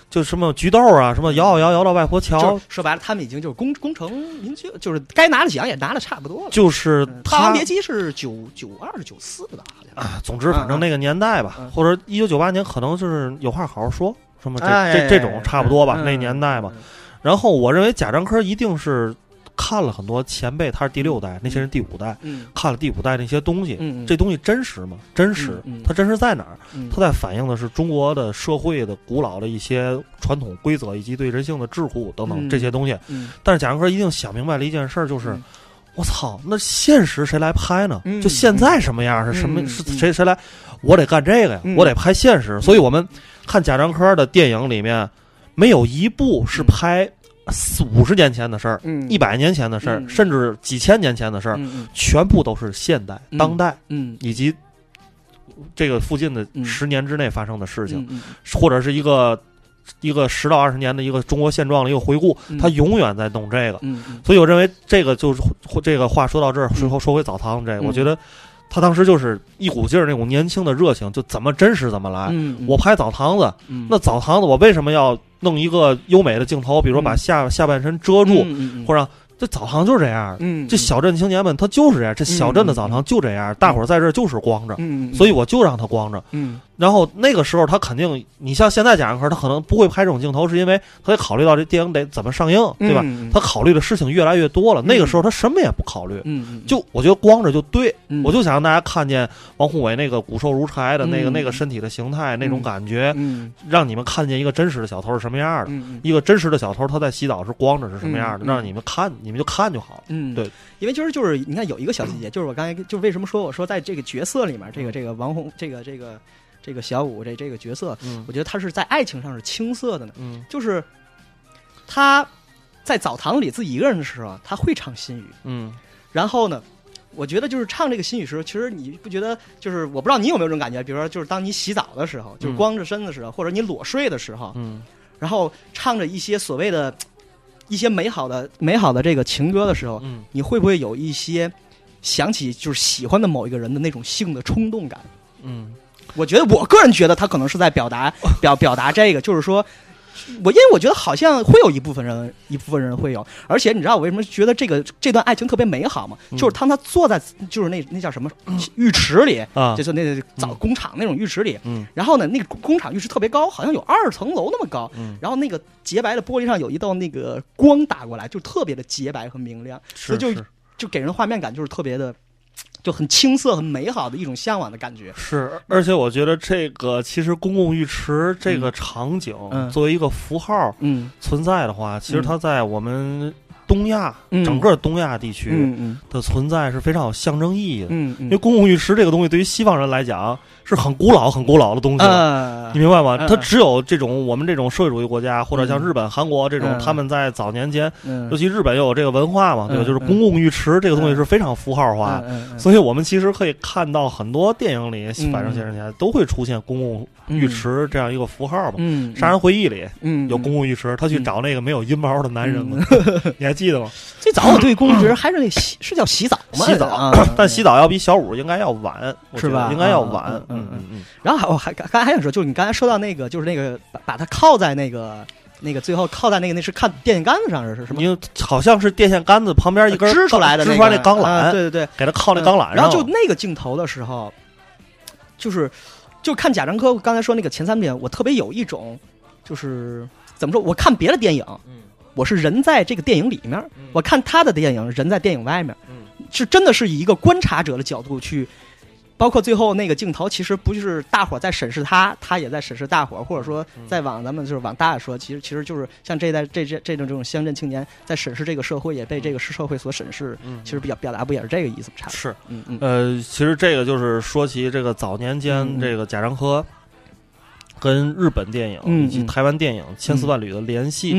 就什么菊豆啊，什么摇摇摇到外婆桥。说白了，他们已经就是功功成名就，就是该拿的奖也拿的差不多了。就是《霸王别姬》是九九二九四的，好像啊。总之，反正那个年代吧，或者一九九八年，可能就是有话好好说，什么这这这种差不多吧，那年代吧。然后，我认为贾樟柯一定是。看了很多前辈，他是第六代，那些人第五代，看了第五代那些东西，这东西真实吗？真实，它真实在哪儿？它在反映的是中国的社会的古老的一些传统规则，以及对人性的桎梏等等这些东西。但是贾樟柯一定想明白了一件事，就是我操，那现实谁来拍呢？就现在什么样是什么？是谁谁来？我得干这个呀，我得拍现实。所以我们看贾樟柯的电影里面，没有一部是拍。四五十年前的事儿，一百年前的事儿，甚至几千年前的事儿，全部都是现代、当代，以及这个附近的十年之内发生的事情，或者是一个一个十到二十年的一个中国现状的一个回顾，他永远在弄这个。所以我认为这个就是这个话说到这儿，最后说回澡堂这个，我觉得。他当时就是一股劲儿那种年轻的热情，就怎么真实怎么来。我拍澡堂子，那澡堂子我为什么要弄一个优美的镜头？比如说把下下半身遮住，或者这澡堂就是这样，嗯，这小镇青年们他就是这样，这小镇的澡堂就这样，大伙儿在这儿就是光着，嗯，所以我就让他光着，嗯。然后那个时候他肯定，你像现在贾樟柯，他可能不会拍这种镜头，是因为他得考虑到这电影得怎么上映，对吧？他考虑的事情越来越多了。那个时候他什么也不考虑，嗯，就我觉得光着就对，我就想让大家看见王宏伟那个骨瘦如柴的那个那个身体的形态那种感觉，让你们看见一个真实的小偷是什么样的，一个真实的小偷他在洗澡是光着是什么样的，让你们看，你们就看就好。嗯，对，因为就是就是你看有一个小细节，就是我刚才就为什么说我说在这个角色里面，这个这个王红这个这个。这个小五这这个角色，嗯我觉得他是在爱情上是青涩的呢。嗯，就是他在澡堂里自己一个人的时候，他会唱心语。嗯，然后呢，我觉得就是唱这个心语时候，其实你不觉得就是我不知道你有没有这种感觉？比如说，就是当你洗澡的时候，就是光着身的时候，或者你裸睡的时候，嗯，然后唱着一些所谓的一些美好的美好的这个情歌的时候，嗯，你会不会有一些想起就是喜欢的某一个人的那种性的冲动感？嗯。我觉得，我个人觉得他可能是在表达表表达这个，就是说，我因为我觉得好像会有一部分人，一部分人会有，而且你知道我为什么觉得这个这段爱情特别美好吗？就是当他坐在就是那那叫什么浴池里啊，就是那早工厂那种浴池里，嗯，然后呢，那个工厂浴池特别高，好像有二层楼那么高，嗯，然后那个洁白的玻璃上有一道那个光打过来，就特别的洁白和明亮，所以就就给人画面感就是特别的。就很青涩、很美好的一种向往的感觉。是，而且我觉得这个其实公共浴池这个场景作为一个符号存在的话，其实它在我们东亚整个东亚地区的存在是非常有象征意义的。因为公共浴池这个东西对于西方人来讲。是很古老、很古老的东西，你明白吗？它只有这种我们这种社会主义国家，或者像日本、韩国这种，他们在早年间，尤其日本又有这个文化嘛，对吧？就是公共浴池这个东西是非常符号化，所以我们其实可以看到很多电影里，反正些年前都会出现公共浴池这样一个符号嘛。《杀人回忆》里有公共浴池，他去找那个没有阴毛的男人嘛，你还记得吗？最早我对公共浴池还是那洗是叫洗澡吗？洗澡，但洗澡要比小五应该要晚，是吧？应该要晚。嗯嗯嗯，然后还我还刚才还想说，就是你刚才说到那个，就是那个把把它靠在那个那个最后靠在那个那是看电线杆子上是是吗？因为好像是电线杆子旁边一根支出来的支出来那钢缆，对对对，给它靠那钢缆上。然后就那个镜头的时候，就是就看贾樟柯刚才说那个前三遍，我特别有一种就是怎么说？我看别的电影，我是人在这个电影里面；我看他的电影，人在电影外面，是真的是以一个观察者的角度去。包括最后那个镜头，其实不就是大伙在审视他，他也在审视大伙，或者说再往咱们就是往大说，其实其实就是像这代这这这种这种乡镇青年在审视这个社会，也被这个社会所审视。嗯其实比较表达不也是这个意思？差是，嗯嗯。呃，其实这个就是说起这个早年间这个贾樟柯。跟日本电影以及台湾电影千丝万缕的联系，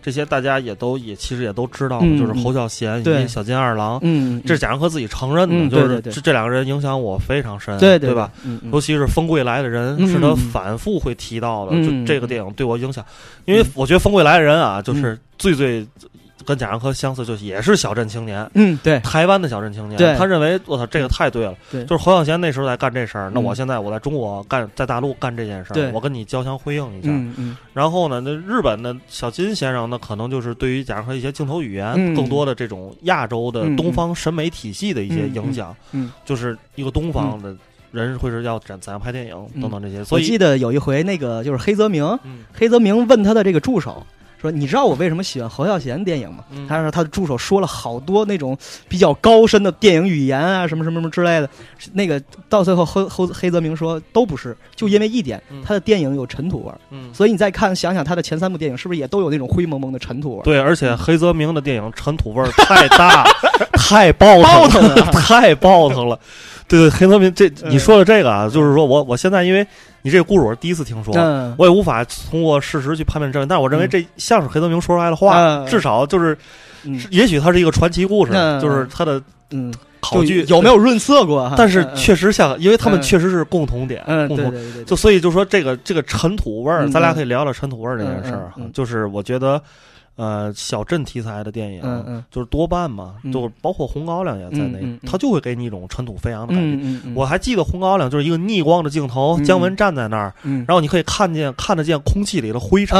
这些大家也都也其实也都知道，就是侯孝贤以及小金二郎，这是贾樟柯自己承认的，就是这这两个人影响我非常深，对对吧？尤其是《风归来的人》是他反复会提到的，就这个电影对我影响，因为我觉得《风归来的人》啊，就是最最。跟贾樟柯相似，就也是小镇青年。嗯，对，台湾的小镇青年。他认为，我操，这个太对了。对，就是侯孝贤那时候在干这事儿，那我现在我在中国干，在大陆干这件事儿，我跟你交相辉映一下。嗯嗯。然后呢，那日本的小金先生，呢可能就是对于贾樟柯一些镜头语言更多的这种亚洲的东方审美体系的一些影响。嗯，就是一个东方的人会是要怎怎样拍电影等等这些。我记得有一回，那个就是黑泽明，黑泽明问他的这个助手。说你知道我为什么喜欢侯孝贤电影吗？他说他的助手说了好多那种比较高深的电影语言啊，什么什么什么之类的。那个到最后，侯侯黑泽明说都不是，就因为一点，他的电影有尘土味儿。所以你再看想想他的前三部电影，是不是也都有那种灰蒙蒙的尘土味儿？对，而且黑泽明的电影尘土味儿太大，太爆腾了，太爆腾了。对对，黑泽明这你说的这个啊，就是说我我现在因为。你这个故事我是第一次听说，我也无法通过事实去判断真伪，但是我认为这像是黑泽明说出来的话，至少就是，也许它是一个传奇故事，就是它的嗯考据有没有润色过？但是确实像，因为他们确实是共同点，共同，就所以就说这个这个尘土味儿，咱俩可以聊聊尘土味儿这件事儿，就是我觉得。呃，小镇题材的电影，嗯嗯，就是多半嘛，就包括《红高粱》也在内，它就会给你一种尘土飞扬的感觉。我还记得《红高粱》就是一个逆光的镜头，姜文站在那儿，然后你可以看见看得见空气里的灰尘，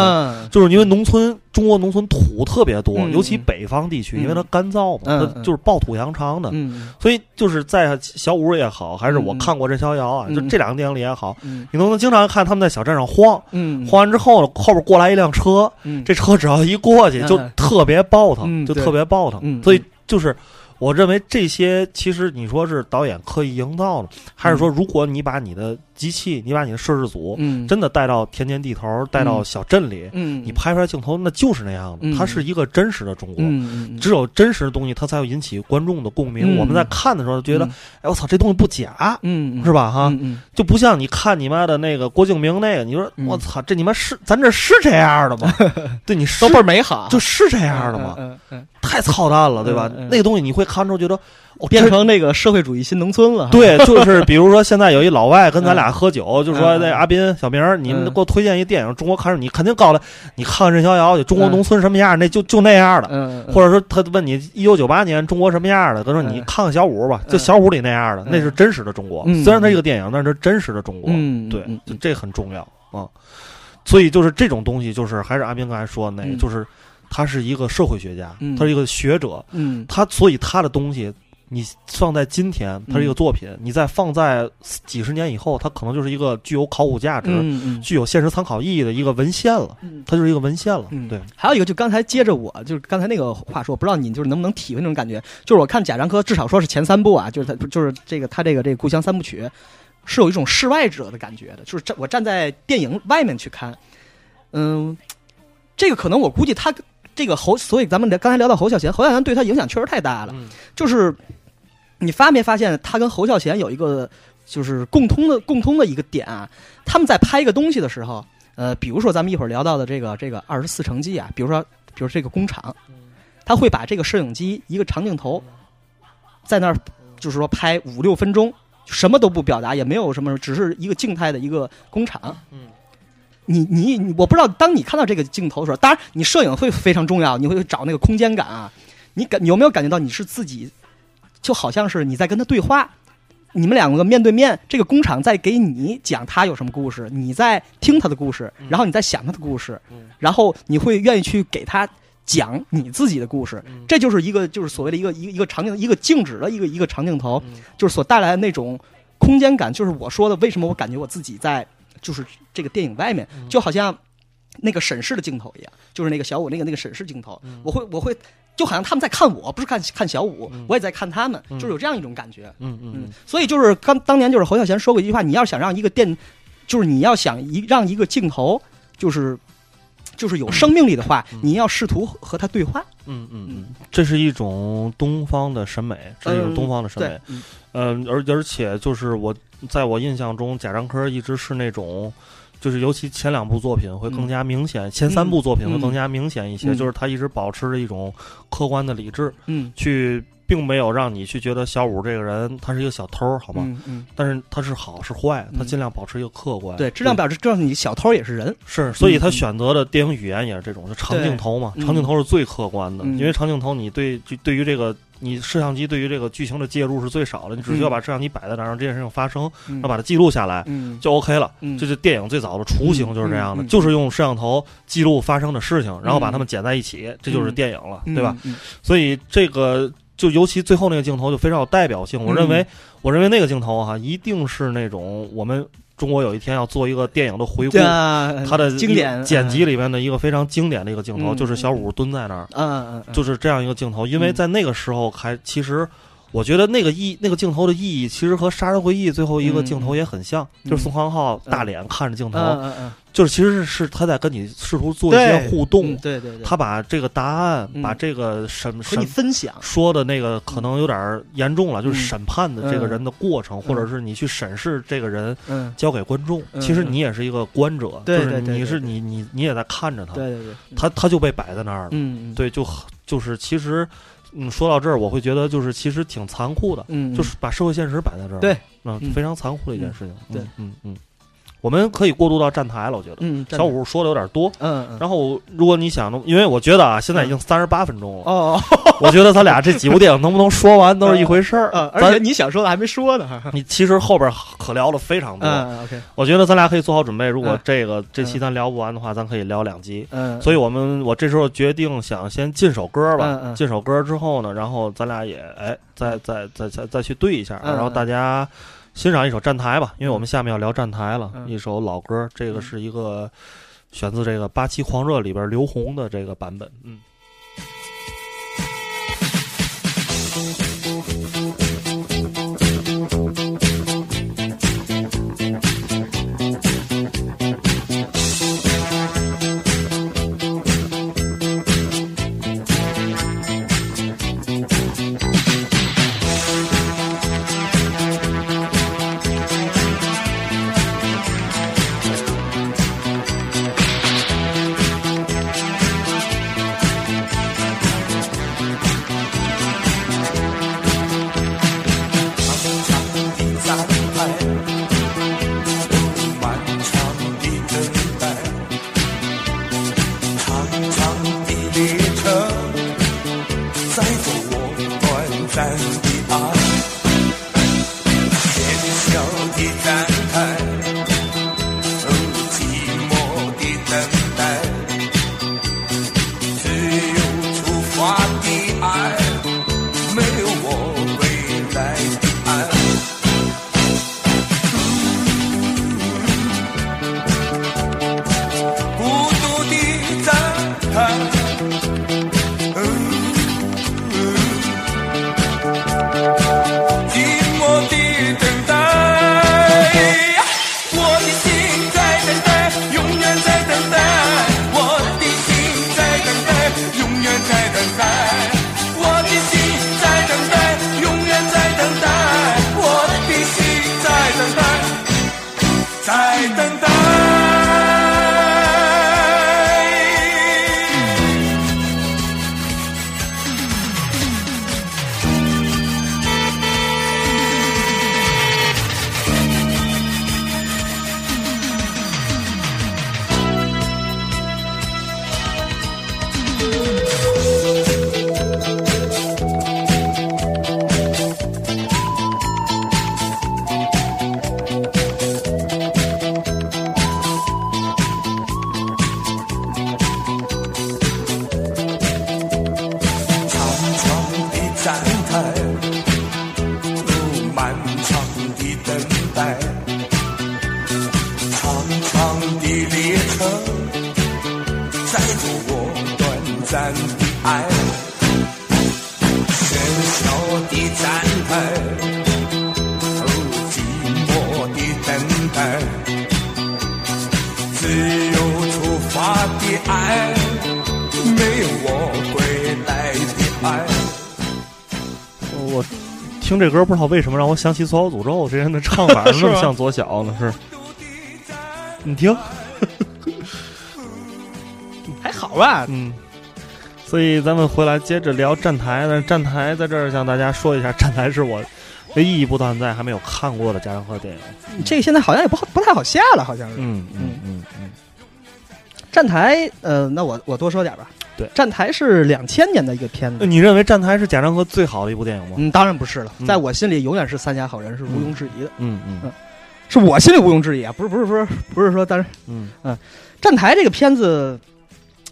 就是因为农村中国农村土特别多，尤其北方地区，因为它干燥嘛，它就是暴土扬长的，所以就是在小五也好，还是我看过任逍遥啊，就这两个电影里也好，你都能经常看他们在小镇上晃，晃完之后后边过来一辆车，这车只要一过去就特别爆腾，就特别爆腾，所以就是。我认为这些其实你说是导演刻意营造的，还是说如果你把你的机器，你把你的摄制组，真的带到田间地头，带到小镇里，你拍出来镜头那就是那样的，它是一个真实的中国。只有真实的东西，它才会引起观众的共鸣。我们在看的时候觉得，哎，我操，这东西不假，嗯是吧？哈，就不像你看你妈的那个郭敬明那个，你说我操，这你妈是咱这是这样的吗？对，你都倍儿美好，就是这样的吗？太操蛋了，对吧？那个东西你会看出觉得，变成那个社会主义新农村了。对，就是比如说现在有一老外跟咱俩喝酒，就说那阿斌、小明，你们给我推荐一电影，中国看着你肯定告诉他，你看看任逍遥，中国农村什么样，那就就那样的。或者说他问你一九九八年中国什么样的，他说你看看小五吧，就小五里那样的，那是真实的中国。虽然它一个电影，但是真实的中国。对，这很重要啊。所以就是这种东西，就是还是阿斌刚才说的那个，就是。他是一个社会学家，他是一个学者，他所以他的东西，你放在今天，他是一个作品，你再放在几十年以后，他可能就是一个具有考古价值、具有现实参考意义的一个文献了，它就是一个文献了。对，还有一个，就刚才接着我就是刚才那个话说，我不知道你就是能不能体会那种感觉，就是我看贾樟柯至少说是前三部啊，就是他就是这个他这个这个故乡三部曲，是有一种世外者的感觉的，就是站我站在电影外面去看，嗯，这个可能我估计他。这个侯，所以咱们刚才聊到侯孝贤，侯孝贤对他影响确实太大了。就是你发没发现，他跟侯孝贤有一个就是共通的共通的一个点啊？他们在拍一个东西的时候，呃，比如说咱们一会儿聊到的这个这个二十四城记啊，比如说比如这个工厂，他会把这个摄影机一个长镜头在那儿，就是说拍五六分钟，什么都不表达，也没有什么，只是一个静态的一个工厂。你你我不知道，当你看到这个镜头的时候，当然你摄影会非常重要，你会找那个空间感啊。你感有没有感觉到你是自己，就好像是你在跟他对话，你们两个面对面，这个工厂在给你讲他有什么故事，你在听他的故事，然后你在想他的故事，然后你会愿意去给他讲你自己的故事。这就是一个就是所谓的一个一个一个场景，一个静止的一个一个长镜头，就是所带来的那种空间感。就是我说的，为什么我感觉我自己在。就是这个电影外面，就好像那个审视的镜头一样，就是那个小五那个那个审视镜头，我会我会就好像他们在看我，不是看看小五，我也在看他们，就是有这样一种感觉。嗯嗯。所以就是刚当年就是侯孝贤说过一句话：，你要想让一个电，就是你要想一让一个镜头，就是就是有生命力的话，你要试图和他对话。嗯嗯嗯，这是一种东方的审美，这是一种东方的审美。嗯，而而且就是我。在我印象中，贾樟柯一直是那种，就是尤其前两部作品会更加明显，前三部作品会更加明显一些。就是他一直保持着一种客观的理智，嗯，去并没有让你去觉得小五这个人他是一个小偷，好吗？嗯，但是他是好是坏，他尽量保持一个客观。对，质量表示告诉你，小偷也是人。是，所以他选择的电影语言也是这种，就长镜头嘛，长镜头是最客观的，因为长镜头你对就对于这个。你摄像机对于这个剧情的介入是最少的，你只需要把摄像机摆在那儿，让这件事情发生，然后把它记录下来，就 OK 了。这是电影最早的雏形，就是这样的，就是用摄像头记录发生的事情，然后把它们剪在一起，这就是电影了，对吧？所以这个就尤其最后那个镜头就非常有代表性。我认为，我认为那个镜头哈，一定是那种我们。中国有一天要做一个电影的回顾，它的经典剪辑里面的一个非常经典的一个镜头，就是小五蹲在那儿，嗯嗯，就是这样一个镜头。因为在那个时候，还其实我觉得那个意那个镜头的意义，其实和《杀人回忆》最后一个镜头也很像，就是宋康昊大脸看着镜头。就是其实是他在跟你试图做一些互动，对对对，他把这个答案，把这个审和你分享。说的那个可能有点严重了，就是审判的这个人的过程，或者是你去审视这个人，交给观众。其实你也是一个观者，就是你是你你你也在看着他，对对对，他他就被摆在那儿了，嗯，对，就就是其实，嗯，说到这儿，我会觉得就是其实挺残酷的，嗯，就是把社会现实摆在这儿，对，嗯，非常残酷的一件事情，对，嗯嗯。我们可以过渡到站台了，我觉得。嗯，小五说的有点多。嗯嗯。然后，如果你想，因为我觉得啊，现在已经三十八分钟了。哦。我觉得咱俩这几部电影能不能说完都是一回事儿。嗯。而且你想说的还没说呢。你其实后边可聊的非常多。嗯。OK。我觉得咱俩可以做好准备，如果这个这期咱聊不完的话，咱可以聊两集。嗯。所以我们我这时候决定想先进首歌吧。嗯嗯。进首歌之后呢，然后咱俩也哎，再再再再再去对一下，然后大家。欣赏一首站台吧，因为我们下面要聊站台了。一首老歌，这个是一个选自这个《八七狂热》里边刘红的这个版本，嗯。听这歌不知道为什么让我想起《左小诅咒》，这人的唱法 那么像左小呢？是？你听，还好吧？嗯。所以咱们回来接着聊站台。那站台在这儿向大家说一下，站台是我唯一一部到现在还没有看过的贾樟柯电影。这个现在好像也不好，不太好下了，好像是。嗯嗯嗯嗯。站台，呃，那我我多说点吧。对，站台是两千年的一个片子。你认为站台是贾樟柯最好的一部电影吗？嗯，当然不是了，在我心里永远是三峡好人，是毋庸置疑的。嗯嗯嗯，是我心里毋庸置疑啊，不是不是不是不是说，但是嗯嗯，站台这个片子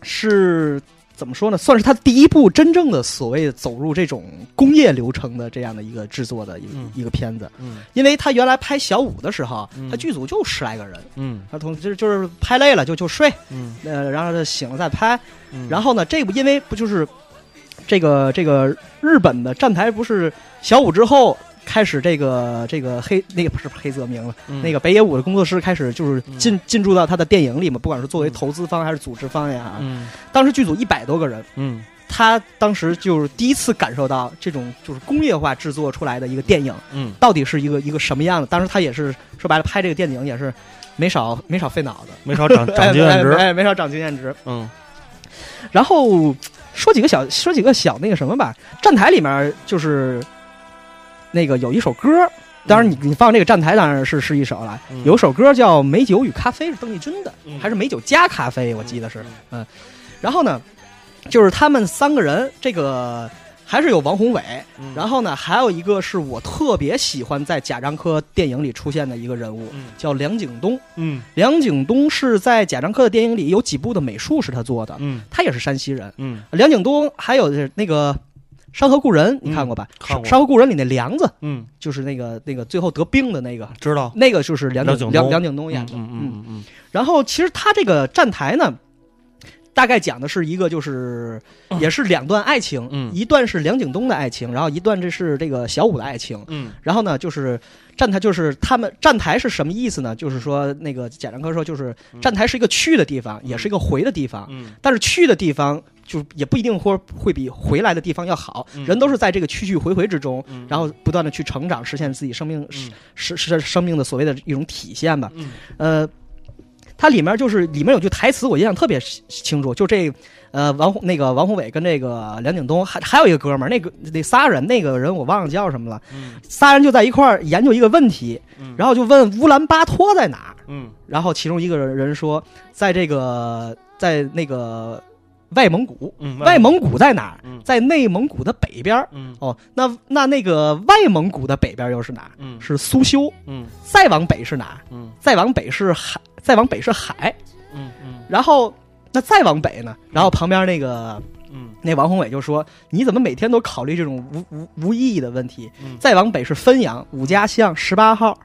是。怎么说呢？算是他第一部真正的所谓走入这种工业流程的这样的一个制作的一一个片子。嗯，因为他原来拍小五的时候，他剧组就十来个人。嗯，他同就是就是拍累了就就睡。嗯，呃，然后他醒了再拍。然后呢，这部因为不就是这个这个日本的站台不是小五之后。开始这个这个黑那个不是黑泽明了，那个北野武的工作室开始就是进进驻到他的电影里嘛，不管是作为投资方还是组织方呀。嗯，当时剧组一百多个人。嗯，他当时就是第一次感受到这种就是工业化制作出来的一个电影，嗯，到底是一个一个什么样的？当时他也是说白了，拍这个电影也是没少没少费脑子，没少长 长经验值，哎，没少长经验值。嗯，然后说几个小说几个小那个什么吧，站台里面就是。那个有一首歌，当然，你你放这个站台当然是是一首了。有首歌叫《美酒与咖啡》，是邓丽君的，还是美酒加咖啡？我记得是嗯。然后呢，就是他们三个人，这个还是有王宏伟。然后呢，还有一个是我特别喜欢在贾樟柯电影里出现的一个人物，叫梁景东。嗯，梁景东是在贾樟柯的电影里有几部的美术是他做的。嗯，他也是山西人。嗯，梁景东还有那个。山河故人，你看过吧？看过。山河故人里那梁子，嗯，就是那个那个最后得病的那个，知道？那个就是梁梁梁景东演的。嗯嗯嗯。然后其实他这个站台呢，大概讲的是一个就是也是两段爱情，嗯，一段是梁景东的爱情，然后一段这是这个小五的爱情，嗯。然后呢，就是站台就是他们站台是什么意思呢？就是说那个贾樟柯说，就是站台是一个去的地方，也是一个回的地方，嗯。但是去的地方。就也不一定会会比回来的地方要好，人都是在这个去去回回之中，然后不断的去成长，实现自己生命是是生命的所谓的一种体现吧。呃，它里面就是里面有句台词，我印象特别清楚，就这呃王那个王宏伟跟这个梁景东还还有一个哥们儿，那个那仨人，那个人我忘了叫什么了，仨人就在一块儿研究一个问题，然后就问乌兰巴托在哪儿，然后其中一个人说，在这个在那个。外蒙古，外蒙古在哪儿？在内蒙古的北边哦，那那那个外蒙古的北边又是哪儿？是苏修。再往北是哪儿？再往北是海，再往北是海。然后那再往北呢？然后旁边那个，那王宏伟就说：“你怎么每天都考虑这种无无无意义的问题？”再往北是汾阳五家巷十八号。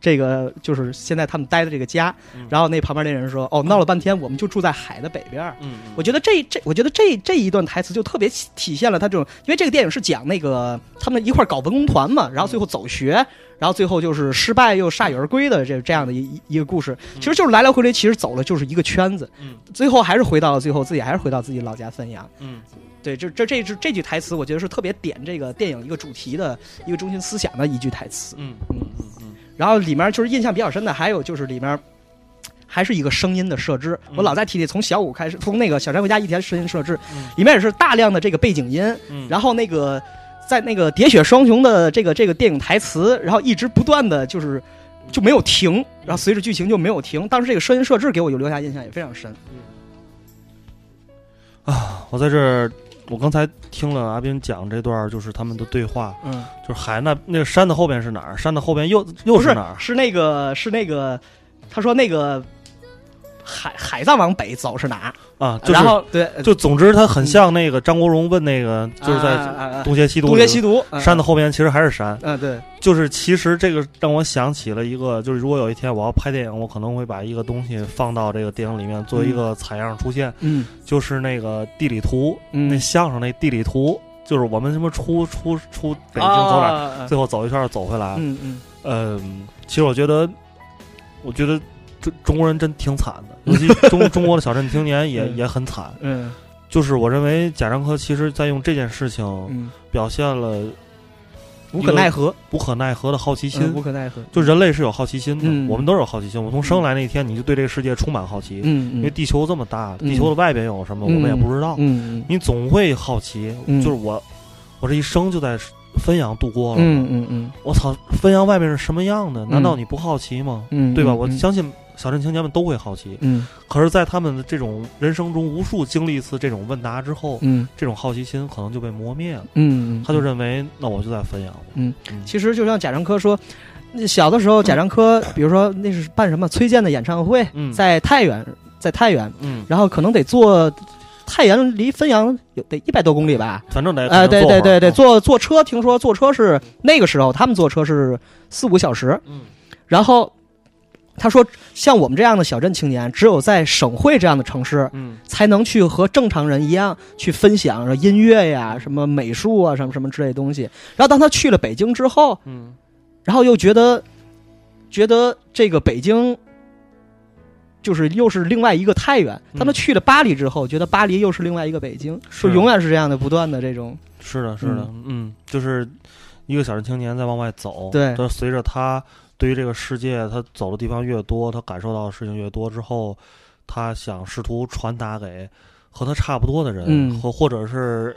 这个就是现在他们待的这个家，然后那旁边那人说：“哦，闹了半天，我们就住在海的北边。”嗯，我觉得这这，我觉得这这一段台词就特别体现了他这种，因为这个电影是讲那个他们一块搞文工团嘛，然后最后走学，然后最后就是失败又铩羽而归的这这样的一一个故事，其实就是来来回回，其实走了就是一个圈子，嗯，最后还是回到了最后，自己还是回到自己老家汾阳，嗯，对，这这这这这句台词，我觉得是特别点这个电影一个主题的一个中心思想的一句台词，嗯嗯嗯嗯。然后里面就是印象比较深的，还有就是里面还是一个声音的设置。我老在提，从小五开始，从那个小山回家一天声音设置，里面也是大量的这个背景音。然后那个在那个喋血双雄的这个这个电影台词，然后一直不断的就是就没有停，然后随着剧情就没有停。当时这个声音设置给我就留下印象也非常深。啊，我在这儿。我刚才听了阿斌讲这段，就是他们的对话，嗯，就是海那那个山的后边是哪儿？山的后边又又是哪儿？是那个是那个，他说那个。海海藏往北走是哪啊？然后对，就总之它很像那个张国荣问那个，就是在东邪西毒，东邪西毒山的后边其实还是山。嗯，对，就是其实这个让我想起了一个，就是如果有一天我要拍电影，我可能会把一个东西放到这个电影里面做一个采样出现。嗯，就是那个地理图，那相声那地理图，就是我们什么出出出北京走哪，最后走一圈走回来。嗯嗯，嗯，其实我觉得，我觉得。中中国人真挺惨的，尤其中中国的小镇青年也也很惨。嗯，就是我认为贾樟柯其实在用这件事情表现了无可奈何、无可奈何的好奇心。无可奈何，就人类是有好奇心的，我们都是有好奇心。我从生来那一天，你就对这个世界充满好奇。嗯，因为地球这么大，地球的外边有什么，我们也不知道。嗯，你总会好奇。就是我，我这一生就在汾阳度过了。嗯嗯嗯，我操，汾阳外面是什么样的？难道你不好奇吗？嗯，对吧？我相信。小镇青年们都会好奇，嗯，可是，在他们的这种人生中无数经历一次这种问答之后，嗯，这种好奇心可能就被磨灭了，嗯，他就认为那我就在汾阳，嗯，其实就像贾樟柯说，小的时候贾樟柯，比如说那是办什么崔健的演唱会，在太原，在太原，嗯，然后可能得坐太原离汾阳有得一百多公里吧，反正得哎，对对对对，坐坐车，听说坐车是那个时候他们坐车是四五小时，嗯，然后。他说：“像我们这样的小镇青年，只有在省会这样的城市，嗯，才能去和正常人一样去分享音乐呀、什么美术啊、什么什么之类东西。然后当他去了北京之后，嗯，然后又觉得，觉得这个北京就是又是另外一个太原。当他去了巴黎之后，觉得巴黎又是另外一个北京，是永远是这样的，不断的这种。是的，是的，嗯，就是一个小镇青年在往外走，对，随着他。”对于这个世界，他走的地方越多，他感受到的事情越多之后，他想试图传达给和他差不多的人，和或者是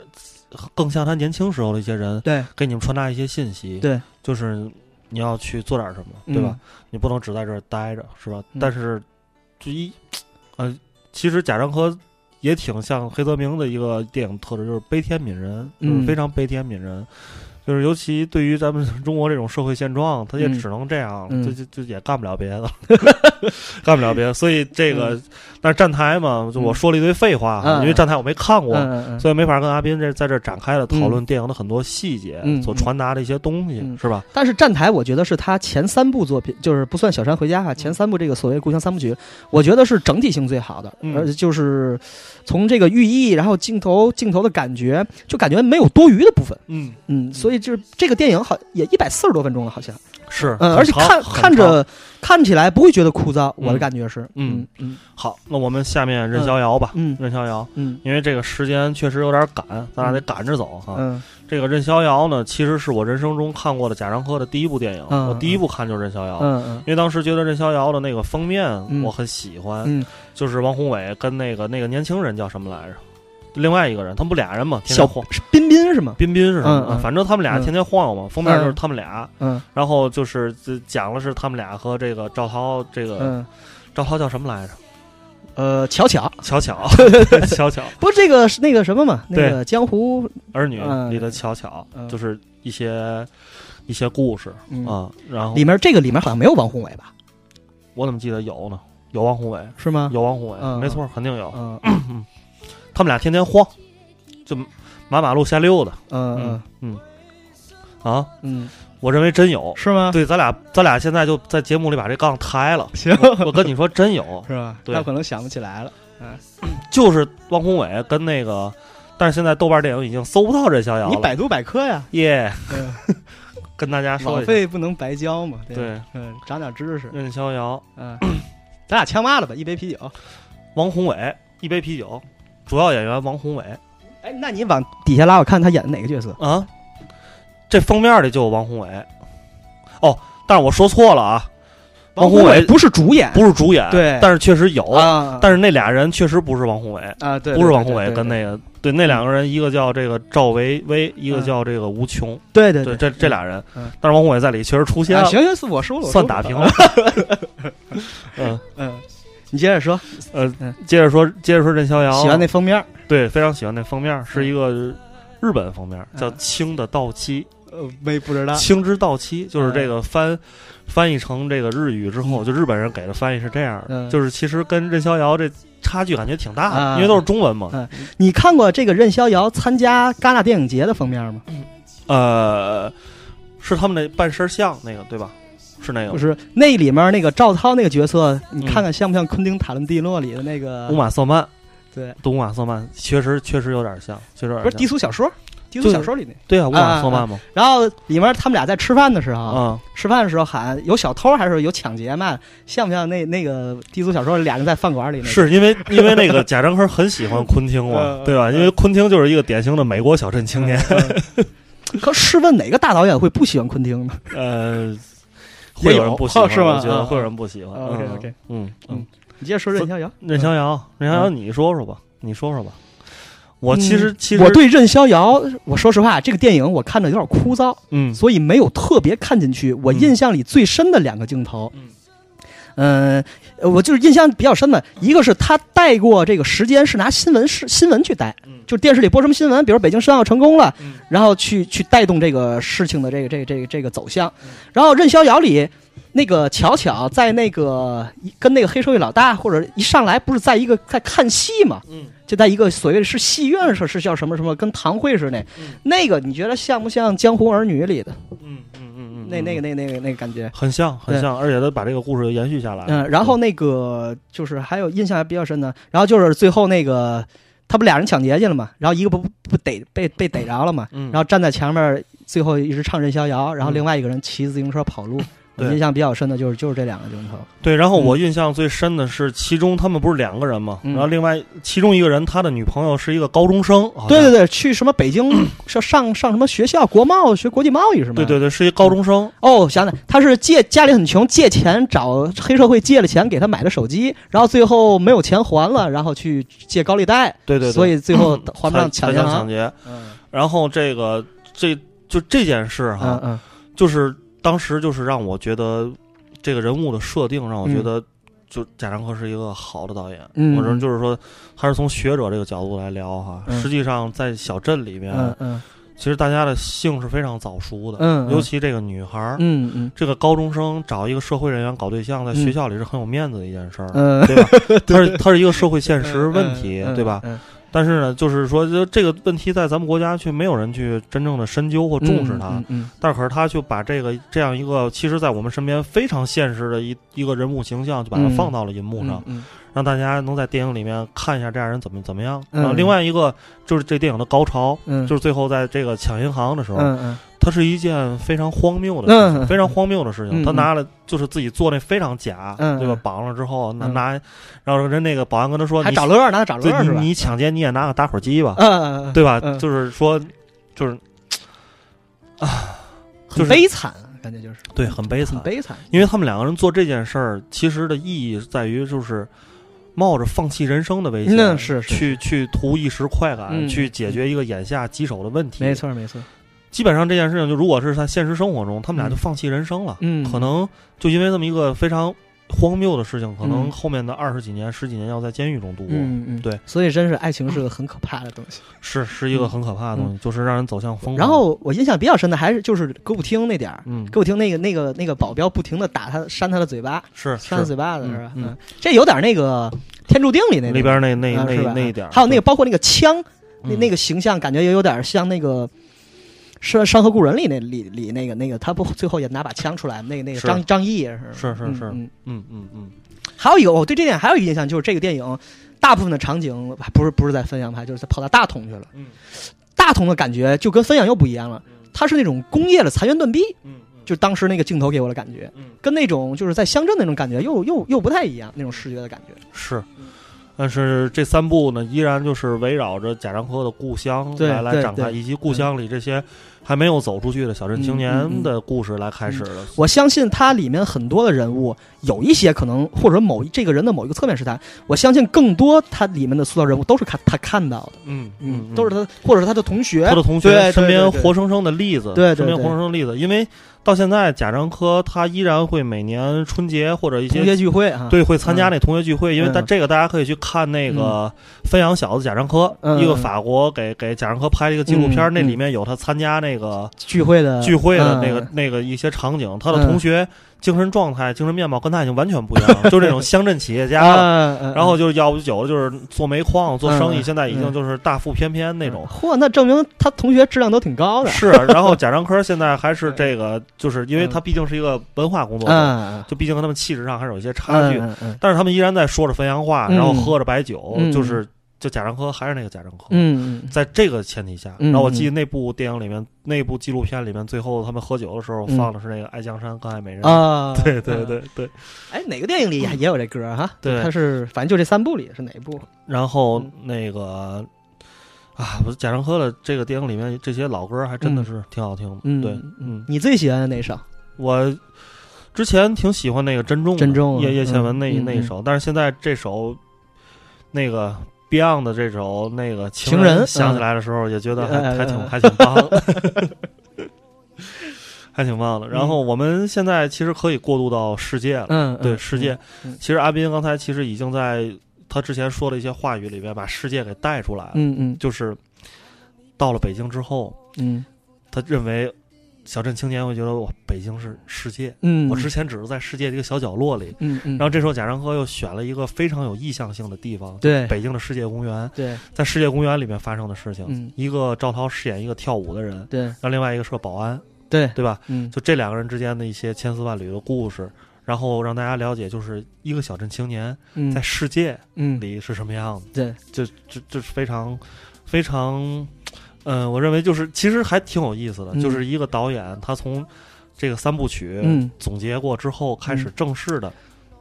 更像他年轻时候的一些人，对，给你们传达一些信息，对，就是你要去做点什么，对吧？你不能只在这儿待着，是吧？但是，就一，呃，其实贾樟柯也挺像黑泽明的一个电影特质，就是悲天悯人，就是非常悲天悯人。就是尤其对于咱们 中国这种社会现状，他也只能这样，就就就也干不了别的，干不了别的。所以这个，但是站台嘛，就我说了一堆废话，因为站台我没看过，所以没法跟阿斌这在这展开了讨论电影的很多细节所传达的一些东西，是吧？但是站台，我觉得是他前三部作品，就是不算《小山回家》哈，前三部这个所谓故乡三部曲，我觉得是整体性最好的，而且就是从这个寓意，然后镜头镜头的感觉，就感觉没有多余的部分，嗯。嗯，所以。就是这个电影好也一百四十多分钟了，好像是，嗯，而且看看着看起来不会觉得枯燥，我的感觉是，嗯嗯。好，那我们下面任逍遥吧，嗯，任逍遥，嗯，因为这个时间确实有点赶，咱俩得赶着走哈。嗯，这个任逍遥呢，其实是我人生中看过的贾樟柯的第一部电影，我第一部看就是任逍遥，嗯嗯，因为当时觉得任逍遥的那个封面我很喜欢，嗯，就是王宏伟跟那个那个年轻人叫什么来着？另外一个人，他们不俩人吗？小晃是彬彬是吗？彬彬是嗯，反正他们俩天天晃悠嘛。封面就是他们俩，嗯，然后就是讲的是他们俩和这个赵涛，这个赵涛叫什么来着？呃，巧巧，巧巧，巧巧，不，这个是那个什么嘛？那个江湖儿女里的巧巧，就是一些一些故事啊。然后里面这个里面好像没有王宏伟吧？我怎么记得有呢？有王宏伟是吗？有王宏伟，没错，肯定有。嗯。他们俩天天晃，就满马路瞎溜达。嗯嗯嗯，啊嗯，我认为真有是吗？对，咱俩咱俩现在就在节目里把这杠抬了。行，我跟你说真有 是吧？他可能想不起来了。嗯，就是汪宏伟跟那个，但是现在豆瓣电影已经搜不到这逍遥了。你百度百科呀？耶，跟大家说，网费不能白交嘛。对，嗯，长点知识。任逍遥，嗯，咱俩枪骂了吧？一杯啤酒。王宏伟，一杯啤酒。主要演员王宏伟，哎，那你往底下拉，我看他演的哪个角色？啊？这封面里就有王宏伟，哦，但是我说错了啊，王宏伟不是主演，不是主演，对，但是确实有，但是那俩人确实不是王宏伟啊，对，不是王宏伟跟那个，对，那两个人一个叫这个赵维维，一个叫这个吴琼，对对对，这这俩人，但是王宏伟在里确实出现了，行行，我说了，算打平了，嗯。嗯。你接着说，呃，接着说，接着说任逍遥。喜欢那封面，对，非常喜欢那封面，是一个日本封面，叫《青的稻妻》，呃，没不知道，《青之稻妻》就是这个翻翻译成这个日语之后，就日本人给的翻译是这样的，就是其实跟任逍遥这差距感觉挺大的，因为都是中文嘛。你看过这个任逍遥参加戛纳电影节的封面吗？呃，是他们那半身像那个，对吧？是那个，就是那里面那个赵涛那个角色，你看看像不像昆汀塔伦蒂诺里的那个乌玛瑟曼？对，乌玛瑟曼确实确实有点像，确实不是低俗小说，低俗小说里那对啊，乌玛瑟曼嘛。然后里面他们俩在吃饭的时候，嗯，吃饭的时候喊有小偷还是有抢劫嘛？像不像那那个低俗小说俩人在饭馆里？是因为因为那个贾樟柯很喜欢昆汀嘛，对吧？因为昆汀就是一个典型的美国小镇青年。可试问哪个大导演会不喜欢昆汀呢？呃。会有人不喜欢是吗？我觉得会有人不喜欢。OK OK，嗯嗯，你接着说任逍遥。任逍遥，任逍遥，你说说吧，你说说吧。我其实其实我对任逍遥，我说实话，这个电影我看着有点枯燥，嗯，所以没有特别看进去。我印象里最深的两个镜头，嗯，我就是印象比较深的，一个是他带过这个时间，是拿新闻是新闻去带，就电视里播什么新闻，比如北京申奥成功了，然后去去带动这个事情的这个这个这个这个走向。然后任逍遥里那个巧巧在那个跟那个黑社会老大或者一上来不是在一个在看戏嘛，就在一个所谓的是戏院是是叫什么什么跟堂会似的，那个你觉得像不像《江湖儿女》里的？嗯。那那个那那个那个感觉很像很像，而且他把这个故事延续下来。嗯，然后那个就是还有印象还比较深的，然后就是最后那个他不俩人抢劫去了嘛，然后一个不不逮被被逮着了嘛，然后站在前面最后一直唱任逍遥，然后另外一个人骑自行车跑路。我印象比较深的就是就是这两个镜头。对，然后我印象最深的是其中他们不是两个人嘛，然后另外其中一个人他的女朋友是一个高中生。对对对，去什么北京 上上上什么学校？国贸学国际贸易是吗？对对对，是一高中生。哦，想想他是借家里很穷，借钱找黑社会借了钱给他买了手机，然后最后没有钱还了，然后去借高利贷。对对，所以最后还不上抢劫。抢劫。嗯。然后这个这就这件事哈，就是。当时就是让我觉得这个人物的设定让我觉得，就贾樟柯是一个好的导演。嗯，或者就是说，还是从学者这个角度来聊哈。实际上，在小镇里面，嗯嗯。其实大家的性是非常早熟的，嗯，尤其这个女孩儿，嗯嗯，这个高中生找一个社会人员搞对象，在学校里是很有面子的一件事儿，嗯，对吧？它是它是一个社会现实问题，对吧？但是呢，就是说，就这个问题在咱们国家却没有人去真正的深究或重视它，嗯，但可是他就把这个这样一个，其实在我们身边非常现实的一一个人物形象，就把它放到了银幕上。让大家能在电影里面看一下这样人怎么怎么样。然后另外一个就是这电影的高潮，就是最后在这个抢银行的时候，它是一件非常荒谬的事情，非常荒谬的事情。他拿了就是自己做那非常假，对吧？绑了之后拿拿，然后人那个保安跟他说，还找乐，拿找乐是吧？你抢劫你也拿个打火机吧，对吧？就是说，就是啊，很悲惨，感觉就是对，很悲惨，悲惨。因为他们两个人做这件事儿，其实的意义在于就是。冒着放弃人生的危险，是去去图一时快感，去解决一个眼下棘手的问题。没错，没错。基本上这件事情，就如果是在现实生活中，他们俩就放弃人生了。嗯，可能就因为这么一个非常。荒谬的事情，可能后面的二十几年、十几年要在监狱中度过。嗯嗯，对，所以真是爱情是个很可怕的东西，是是一个很可怕的东西，就是让人走向疯狂。然后我印象比较深的还是就是歌舞厅那点儿，嗯，歌舞厅那个那个那个保镖不停的打他扇他的嘴巴，是扇他嘴巴子是吧？嗯，这有点那个天注定里那里边那那那那一点，还有那个包括那个枪，那那个形象感觉也有点像那个。是《山河故人》里那里里那个那个，他不最后也拿把枪出来，那个那个张张译是是是是，嗯嗯嗯嗯。还有一个，我对这电影还有一个印象，就是这个电影大部分的场景不是不是在汾阳拍，就是在跑到大同去了。嗯，大同的感觉就跟汾阳又不一样了，它是那种工业的残垣断壁。嗯，就当时那个镜头给我的感觉，跟那种就是在乡镇那种感觉又又又不太一样，那种视觉的感觉是。但是这三部呢，依然就是围绕着贾樟柯的故乡来来展开，以及故乡里这些还没有走出去的小镇青年的故事来开始的。我相信它里面很多的人物，有一些可能或者某这个人的某一个侧面是他。我相信更多他里面的塑造人物都是看他看到的，嗯嗯，都是他或者是他的同学，他的同学身边活生生的例子，对身边活生生的例子，因为。到现在，贾樟柯他依然会每年春节或者一些同学聚会啊，对，会参加那同学聚会。因为他这个大家可以去看那个《飞扬小子》贾樟柯，一个法国给给贾樟柯拍了一个纪录片，那里面有他参加那个聚会的聚会的那个那个一些场景，他的同学。精神状态、精神面貌跟他已经完全不一样了，就这种乡镇企业家了。然后就是要不久就是做煤矿、做生意，现在已经就是大腹翩翩那种。嚯，那证明他同学质量都挺高的。是，然后贾樟柯现在还是这个，就是因为他毕竟是一个文化工作者，就毕竟和他们气质上还是有一些差距。但是他们依然在说着汾阳话，然后喝着白酒，就是。就贾樟柯还是那个贾樟柯，嗯，在这个前提下，然后我记得那部电影里面，那部纪录片里面，最后他们喝酒的时候放的是那个《爱江山更爱美人》啊，对对对对。哎，哪个电影里也有这歌哈？对，他是反正就这三部里是哪一部？然后那个啊，不是贾樟柯的这个电影里面这些老歌还真的是挺好听的。嗯，对，嗯，你最喜欢的哪首？我之前挺喜欢那个《珍重》，珍重叶叶倩文那那一首，但是现在这首那个。Beyond 的这首那个情人想起来的时候，也觉得还还挺还挺棒，还挺棒的。然后我们现在其实可以过渡到世界了，嗯，对世界。其实阿斌刚才其实已经在他之前说的一些话语里边，把世界给带出来了。嗯嗯，就是到了北京之后，嗯，他认为。小镇青年会觉得哇，北京是世界。嗯，我之前只是在世界的一个小角落里。嗯嗯。然后这时候贾樟柯又选了一个非常有意向性的地方，对，北京的世界公园。对，在世界公园里面发生的事情。嗯。一个赵涛饰演一个跳舞的人。对。然后另外一个是个保安。对，对吧？嗯。就这两个人之间的一些千丝万缕的故事，然后让大家了解，就是一个小镇青年在世界里是什么样子。对，就就就是非常非常。嗯，我认为就是其实还挺有意思的，就是一个导演他从这个三部曲总结过之后，开始正式的，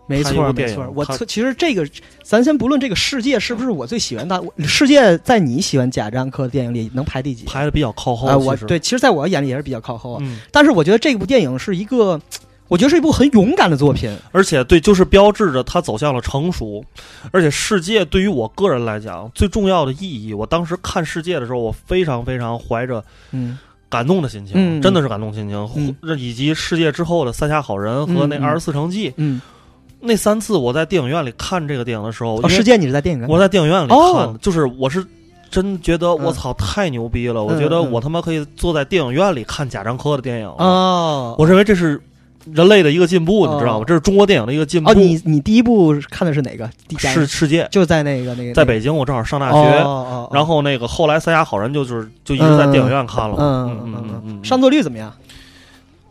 没错没错。我其实这个，咱先不论这个世界是不是我最喜欢的，世界在你喜欢贾樟柯的电影里能排第几？排的比较靠后。我对，其实在我眼里也是比较靠后啊。但是我觉得这部电影是一个。我觉得是一部很勇敢的作品，而且对，就是标志着它走向了成熟。而且世界对于我个人来讲最重要的意义，我当时看世界的时候，我非常非常怀着嗯感动的心情，真的是感动心情。以及世界之后的三峡好人和那二十四城记，嗯，那三次我在电影院里看这个电影的时候，世界你是在电影院？我在电影院里看，就是我是真觉得我操太牛逼了！我觉得我他妈可以坐在电影院里看贾樟柯的电影哦，我认为这是。人类的一个进步，你知道吗？这是中国电影的一个进步。哦，你你第一部看的是哪个？世世界就在那个那个，在北京，我正好上大学。然后那个后来《三峡好人》就就是就一直在电影院看了。嗯嗯嗯嗯。上座率怎么样？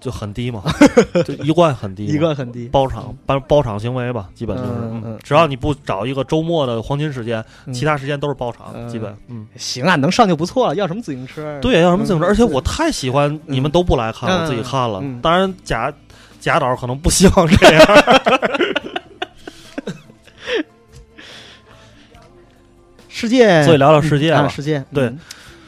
就很低嘛，就一贯很低，一贯很低。包场包包场行为吧，基本就是，只要你不找一个周末的黄金时间，其他时间都是包场，基本。嗯，行啊，能上就不错了。要什么自行车？对，要什么自行车？而且我太喜欢你们都不来看，我自己看了。当然假。贾导可能不希望这样。世界，所以聊聊世界啊，世界，对，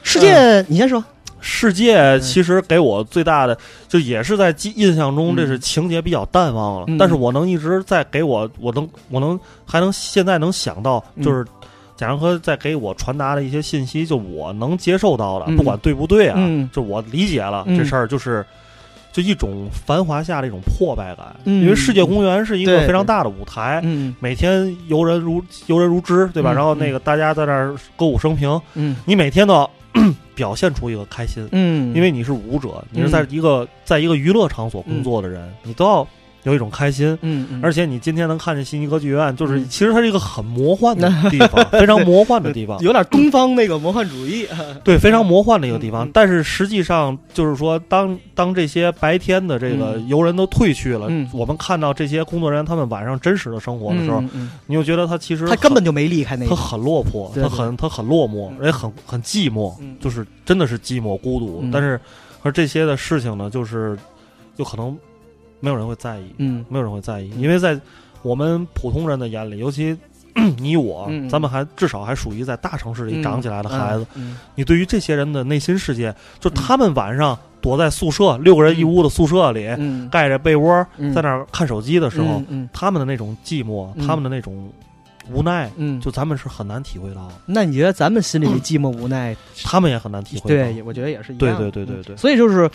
世界，你先说。世界其实给我最大的，就也是在记印象中，这是情节比较淡忘了。但是我能一直在给我，我能，我能还能现在能想到，就是贾樟柯在给我传达的一些信息，就我能接受到的，不管对不对啊，就我理解了这事儿，就是。就一种繁华下的一种破败感，因为世界公园是一个非常大的舞台，每天游人如游人如织，对吧？然后那个大家在那儿歌舞升平，你每天都要 表现出一个开心，因为你是舞者，你是在一个在一个娱乐场所工作的人，你都要。有一种开心，嗯，而且你今天能看见悉尼歌剧院，就是其实它是一个很魔幻的地方，非常魔幻的地方，有点东方那个魔幻主义，对，非常魔幻的一个地方。但是实际上，就是说，当当这些白天的这个游人都退去了，我们看到这些工作人员他们晚上真实的生活的时候，你就觉得他其实他根本就没离开那个，他很落魄，他很他很落寞，也很很寂寞，就是真的是寂寞孤独。但是而这些的事情呢，就是有可能。没有人会在意，嗯，没有人会在意，因为在我们普通人的眼里，尤其 你我，咱们还至少还属于在大城市里长起来的孩子，你对于这些人的内心世界，就他们晚上躲在宿舍六个人一屋的宿舍里，盖着被窝在那儿看手机的时候，他们的那种寂寞，他们的那种。无奈，嗯，就咱们是很难体会到。那你觉得咱们心里的寂寞无奈，他们也很难体会。对，我觉得也是一样。对对对对对。所以就是，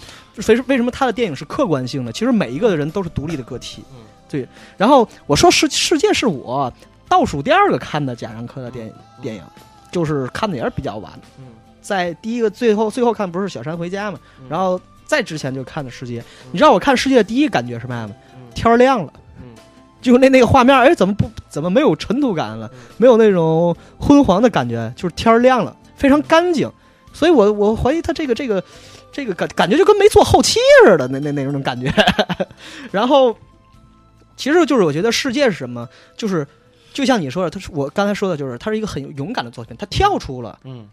为为什么他的电影是客观性的？其实每一个人都是独立的个体。嗯，对。然后我说世世界是我倒数第二个看的贾樟柯的电影电影，就是看的也是比较晚。嗯，在第一个最后最后看不是《小山回家》嘛？然后再之前就看的世界。你知道我看世界的第一感觉是什么吗？天亮了。就那那个画面，哎，怎么不怎么没有尘土感了？没有那种昏黄的感觉，就是天亮了，非常干净。所以我我怀疑他这个这个这个感感觉就跟没做后期似的，那那那种感觉。然后，其实就是我觉得世界是什么？就是就像你说的，他是我刚才说的，就是他是一个很勇敢的作品，他跳出了嗯。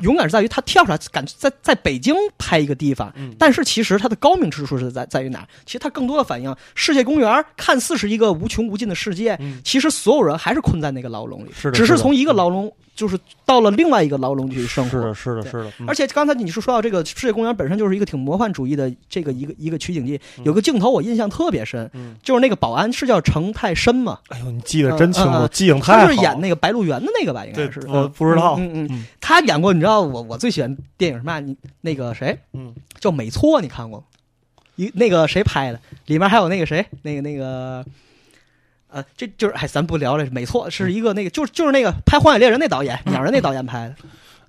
勇敢是在于他跳出来，敢在在北京拍一个地方，但是其实他的高明之处是在在于哪？其实他更多的反映世界公园看似是一个无穷无尽的世界，其实所有人还是困在那个牢笼里，只是从一个牢笼。就是到了另外一个牢笼去生活，是的，是的，是的。而且刚才你是说到这个世界公园本身就是一个挺魔幻主义的这个一个一个取景地，有个镜头我印象特别深，就是那个保安是叫程太深嘛？哎呦，你记得真清楚，记性太好。他是演那个《白鹿原》的那个吧？应该是，我不知道。嗯嗯，他演过，你知道我我最喜欢电影什么？你那个谁？嗯，叫《美错》，你看过？一那个谁拍的？里面还有那个谁？那个那个。呃，这就是哎，咱不聊了，没错，是一个那个，就是就是那个拍《荒野猎人》那导演，鸟人那导演拍的。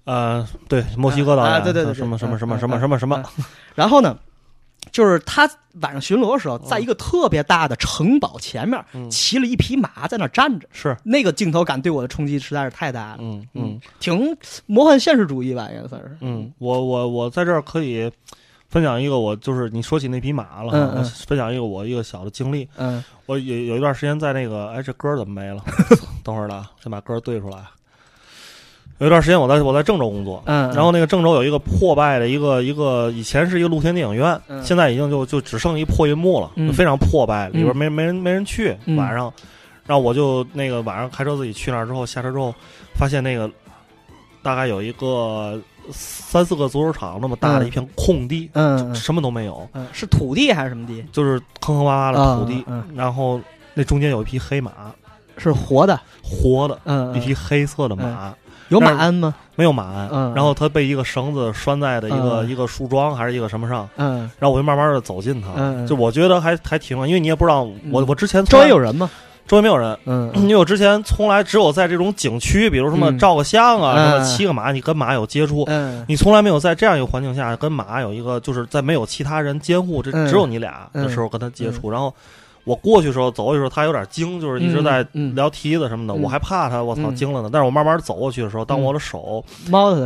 呃，对，墨西哥导演，对对对，什么什么什么什么什么什么。然后呢，就是他晚上巡逻的时候，在一个特别大的城堡前面，骑了一匹马在那站着。是那个镜头感对我的冲击实在是太大了。嗯嗯，挺魔幻现实主义吧，应该算是。嗯，我我我在这儿可以。分享一个，我就是你说起那匹马了，分享一个我一个小的经历。嗯，我有有一段时间在那个，哎，这歌怎么没了？等会儿呢，先把歌对出来。有一段时间我在我在郑州工作，嗯，然后那个郑州有一个破败的一个一个，以前是一个露天电影院，现在已经就就只剩一破银幕了，非常破败，里边没没人没人去。晚上，然后我就那个晚上开车自己去那儿之后，下车之后发现那个大概有一个。三四个足球场那么大的一片空地，嗯，什么都没有，嗯，是土地还是什么地？就是坑坑洼洼的土地，然后那中间有一匹黑马，是活的，活的，嗯，一匹黑色的马，有马鞍吗？没有马鞍。嗯。然后它被一个绳子拴在的一个一个树桩还是一个什么上？嗯。然后我就慢慢的走近它。嗯。就我觉得还还挺，因为你也不知道我我之前周围有人吗？周围没有人。嗯。因为我之前从来只有在这种景区，比如什么照个相啊，什么骑个马，你跟马有接触。嗯。你从来没有在这样一个环境下跟马有一个，就是在没有其他人监护，这只有你俩的时候跟他接触，然后。我过去的时候，走的时候，他有点惊，就是一直在聊蹄子什么的。我还怕他，我操，惊了呢。但是我慢慢走过去的时候，当我的手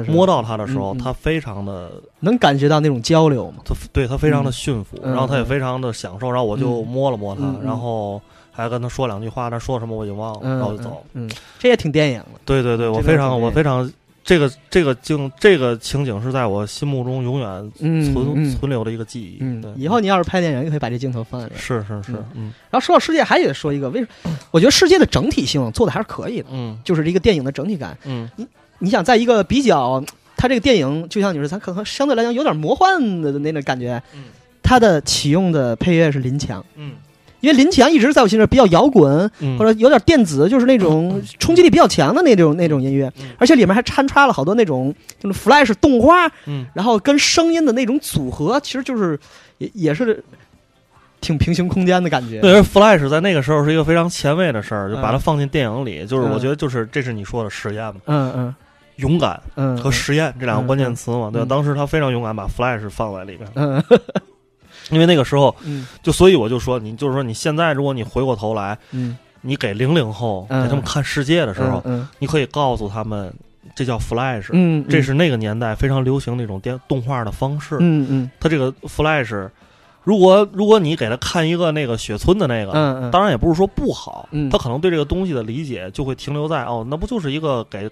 摸到他的时候，他非常的能感觉到那种交流嘛。他对他非常的驯服，然后他也非常的享受。然后我就摸了摸他，然后还跟他说两句话，他说什么我已经忘了，然后就走。嗯，这也挺电影的。对对对，我非常我非常。这个这个镜这个情景是在我心目中永远存存留的一个记忆。嗯，以后你要是拍电影，也可以把这镜头放在这。是是是，嗯。然后说到世界，还得说一个，为什么？我觉得世界的整体性做的还是可以的。嗯，就是这个电影的整体感。嗯，你你想在一个比较，它这个电影就像你说，它可能相对来讲有点魔幻的那种感觉。嗯，它的启用的配乐是林强。嗯。因为林强一直在我心里比较摇滚，或者有点电子，就是那种 冲击力比较强的那种那种音乐，而且里面还掺插了好多那种就是 Flash 动画，然后跟声音的那种组合，其实就是也也是挺平行空间的感觉。对而，Flash 在那个时候是一个非常前卫的事儿，就把它放进电影里，就是我觉得就是这是你说的实验嘛，嗯嗯，勇敢和实验这两个关键词嘛，对，当时他非常勇敢，把 Flash 放在里边。嗯。因为那个时候，就所以我就说，你就是说，你现在如果你回过头来，你给零零后给他们看世界的时候，你可以告诉他们，这叫 Flash，这是那个年代非常流行那种电动画的方式。嗯嗯，它这个 Flash，如果如果你给他看一个那个雪村的那个，当然也不是说不好，他可能对这个东西的理解就会停留在哦，那不就是一个给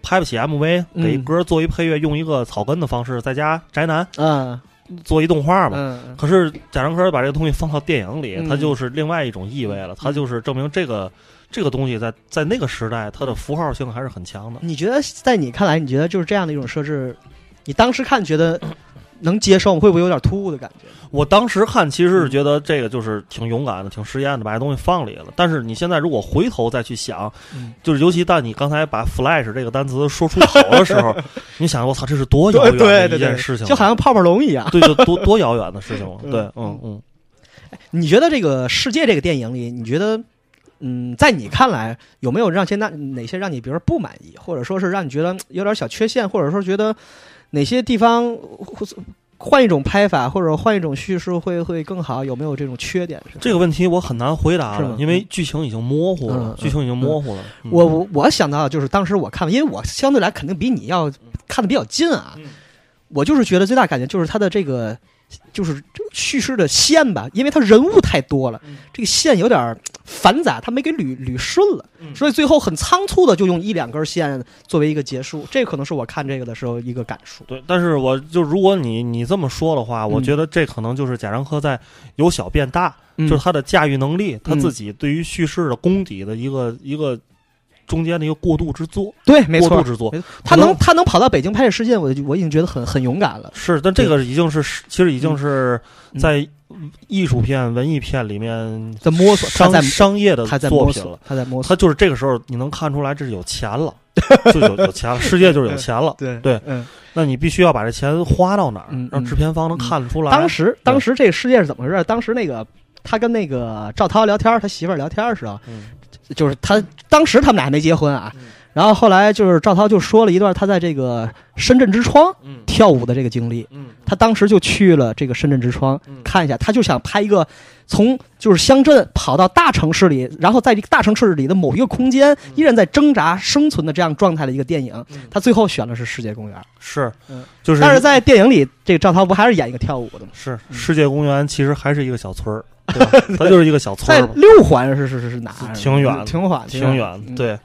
拍不起 MV，给歌做一配乐，用一个草根的方式在家宅男。嗯。做一动画嘛，可是贾樟柯把这个东西放到电影里，它就是另外一种意味了。它就是证明这个这个东西在在那个时代，它的符号性还是很强的。你觉得在你看来，你觉得就是这样的一种设置，你当时看觉得？能接受会不会有点突兀的感觉？我当时看其实是觉得这个就是挺勇敢的、挺实验的，把这东西放里了。但是你现在如果回头再去想，就是尤其当你刚才把 “flash” 这个单词说出口的时候，你想，我操，这是多遥远的一件事情，就好像泡泡龙一样，对，就多多遥远的事情了。对，嗯嗯。你觉得这个世界这个电影里，你觉得，嗯，在你看来有没有让现在哪些让你比如说不满意，或者说是让你觉得有点小缺陷，或者说觉得？哪些地方换一种拍法，或者换一种叙事会会更好？有没有这种缺点？这个问题我很难回答了，因为剧情已经模糊了，剧情已经模糊了。我我我想到就是当时我看，因为我相对来肯定比你要看的比较近啊，我就是觉得最大感觉就是它的这个。就是叙事的线吧，因为他人物太多了，这个线有点繁杂，他没给捋捋顺了，所以最后很仓促的就用一两根线作为一个结束，这可能是我看这个的时候一个感受。对，但是我就如果你你这么说的话，我觉得这可能就是贾樟柯在由小变大，就是他的驾驭能力，他自己对于叙事的功底的一个一个。中间的一个过渡之作，对，没错，过渡之作，他能他能跑到北京拍这世界，我我已经觉得很很勇敢了。是，但这个已经是其实已经是在艺术片、文艺片里面在摸索，商在商业的作品了，他在摸索，他就是这个时候你能看出来这是有钱了，就有有钱了，世界就是有钱了。对对，嗯，那你必须要把这钱花到哪儿，让制片方能看得出来。当时当时这个世界是怎么回事？当时那个他跟那个赵涛聊天，他媳妇儿聊天的时候。就是他当时他们俩还没结婚啊，然后后来就是赵涛就说了一段他在这个深圳之窗跳舞的这个经历，他当时就去了这个深圳之窗看一下，他就想拍一个从就是乡镇跑到大城市里，然后在这个大城市里的某一个空间依然在挣扎生存的这样状态的一个电影，他最后选的是世界公园，是，就是但是在电影里这个赵涛不还是演一个跳舞的吗？是世界公园其实还是一个小村儿。它就是一个小村在六环是是是是哪？挺远，挺远，挺远。对，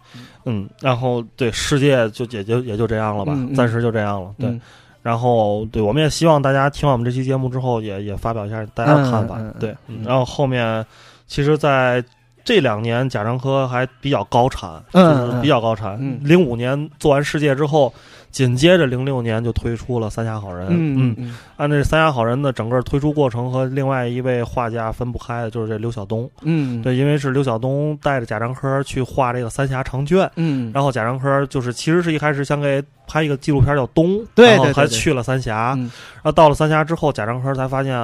嗯，然后对世界就也就也就这样了吧，暂时就这样了。对，然后对，我们也希望大家听完我们这期节目之后，也也发表一下大家的看法。对，然后后面其实，在这两年贾樟柯还比较高产，就是比较高产。零五年做完《世界》之后，紧接着零六年就推出了《三峡好人》。嗯嗯，按这《三峡好人》的整个推出过程和另外一位画家分不开的，就是这刘晓东。嗯，对，因为是刘晓东带着贾樟柯去画这个三峡长卷。嗯，然后贾樟柯就是其实是一开始想给拍一个纪录片叫《东》，然后还去了三峡。然后到了三峡之后，贾樟柯才发现。